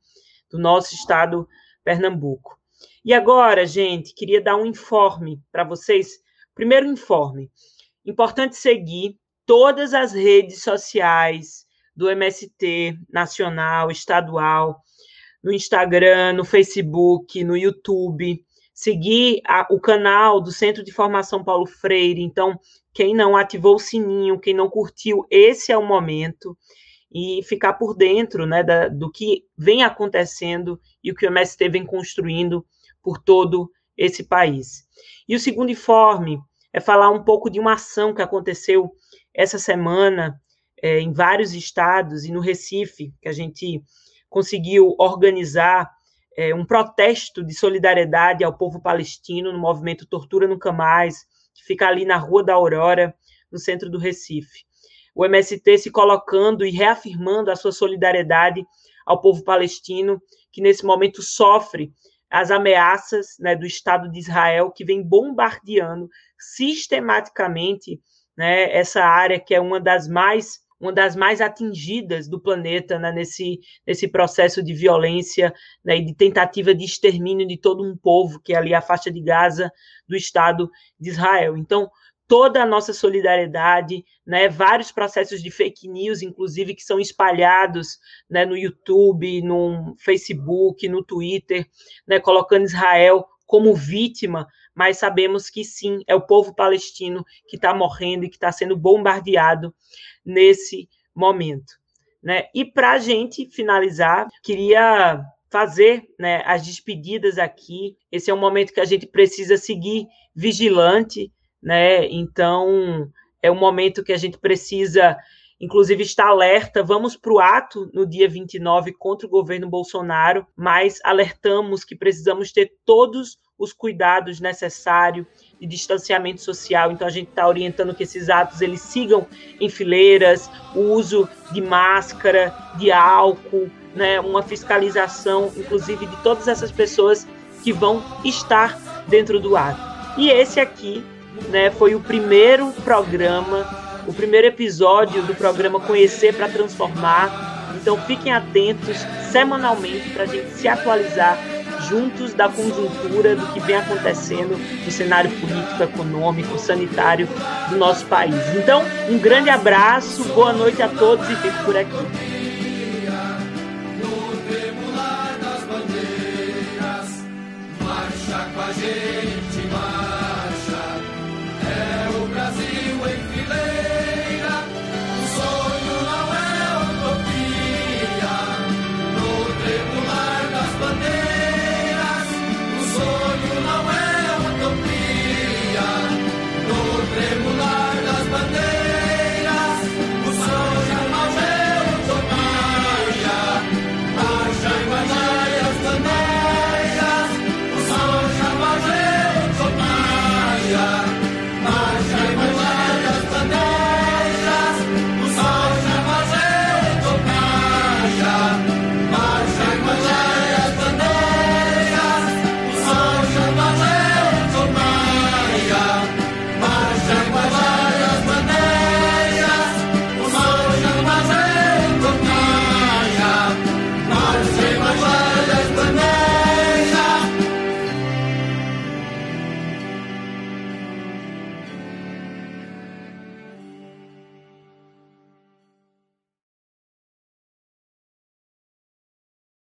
Speaker 2: do nosso estado, Pernambuco. E agora, gente, queria dar um informe para vocês. Primeiro informe. Importante seguir todas as redes sociais do MST nacional, estadual, no Instagram, no Facebook, no YouTube, seguir a, o canal do Centro de Formação Paulo Freire. Então, quem não ativou o sininho, quem não curtiu, esse é o momento. E ficar por dentro né, da, do que vem acontecendo e o que o MST vem construindo por todo esse país. E o segundo informe é falar um pouco de uma ação que aconteceu essa semana é, em vários estados e no Recife, que a gente conseguiu organizar é, um protesto de solidariedade ao povo palestino no movimento Tortura Nunca Mais, que fica ali na Rua da Aurora, no centro do Recife. O MST se colocando e reafirmando a sua solidariedade ao povo palestino, que nesse momento sofre as ameaças né, do Estado de Israel, que vem bombardeando sistematicamente né, essa área que é uma das mais uma das mais atingidas do planeta né, nesse, nesse processo de violência né, e de tentativa de extermínio de todo um povo, que é ali a faixa de Gaza do Estado de Israel. Então, toda a nossa solidariedade, né, vários processos de fake news, inclusive, que são espalhados né, no YouTube, no Facebook, no Twitter, né, colocando Israel como vítima, mas sabemos que sim, é o povo palestino que está morrendo e que está sendo bombardeado nesse momento. Né? E para a gente finalizar, queria fazer né, as despedidas aqui. Esse é um momento que a gente precisa seguir vigilante, né? Então é um momento que a gente precisa, inclusive, estar alerta. Vamos para o ato no dia 29 contra o governo Bolsonaro, mas alertamos que precisamos ter todos os cuidados necessários de distanciamento social. Então a gente está orientando que esses atos eles sigam em fileiras, o uso de máscara, de álcool, né, uma fiscalização, inclusive de todas essas pessoas que vão estar dentro do ato. E esse aqui, né, foi o primeiro programa, o primeiro episódio do programa Conhecer para Transformar. Então fiquem atentos semanalmente para a gente se atualizar juntos da conjuntura do que vem acontecendo no cenário político, econômico, sanitário do nosso país. Então, um grande abraço, boa noite a todos e fico por aqui.
Speaker 1: Com a gente.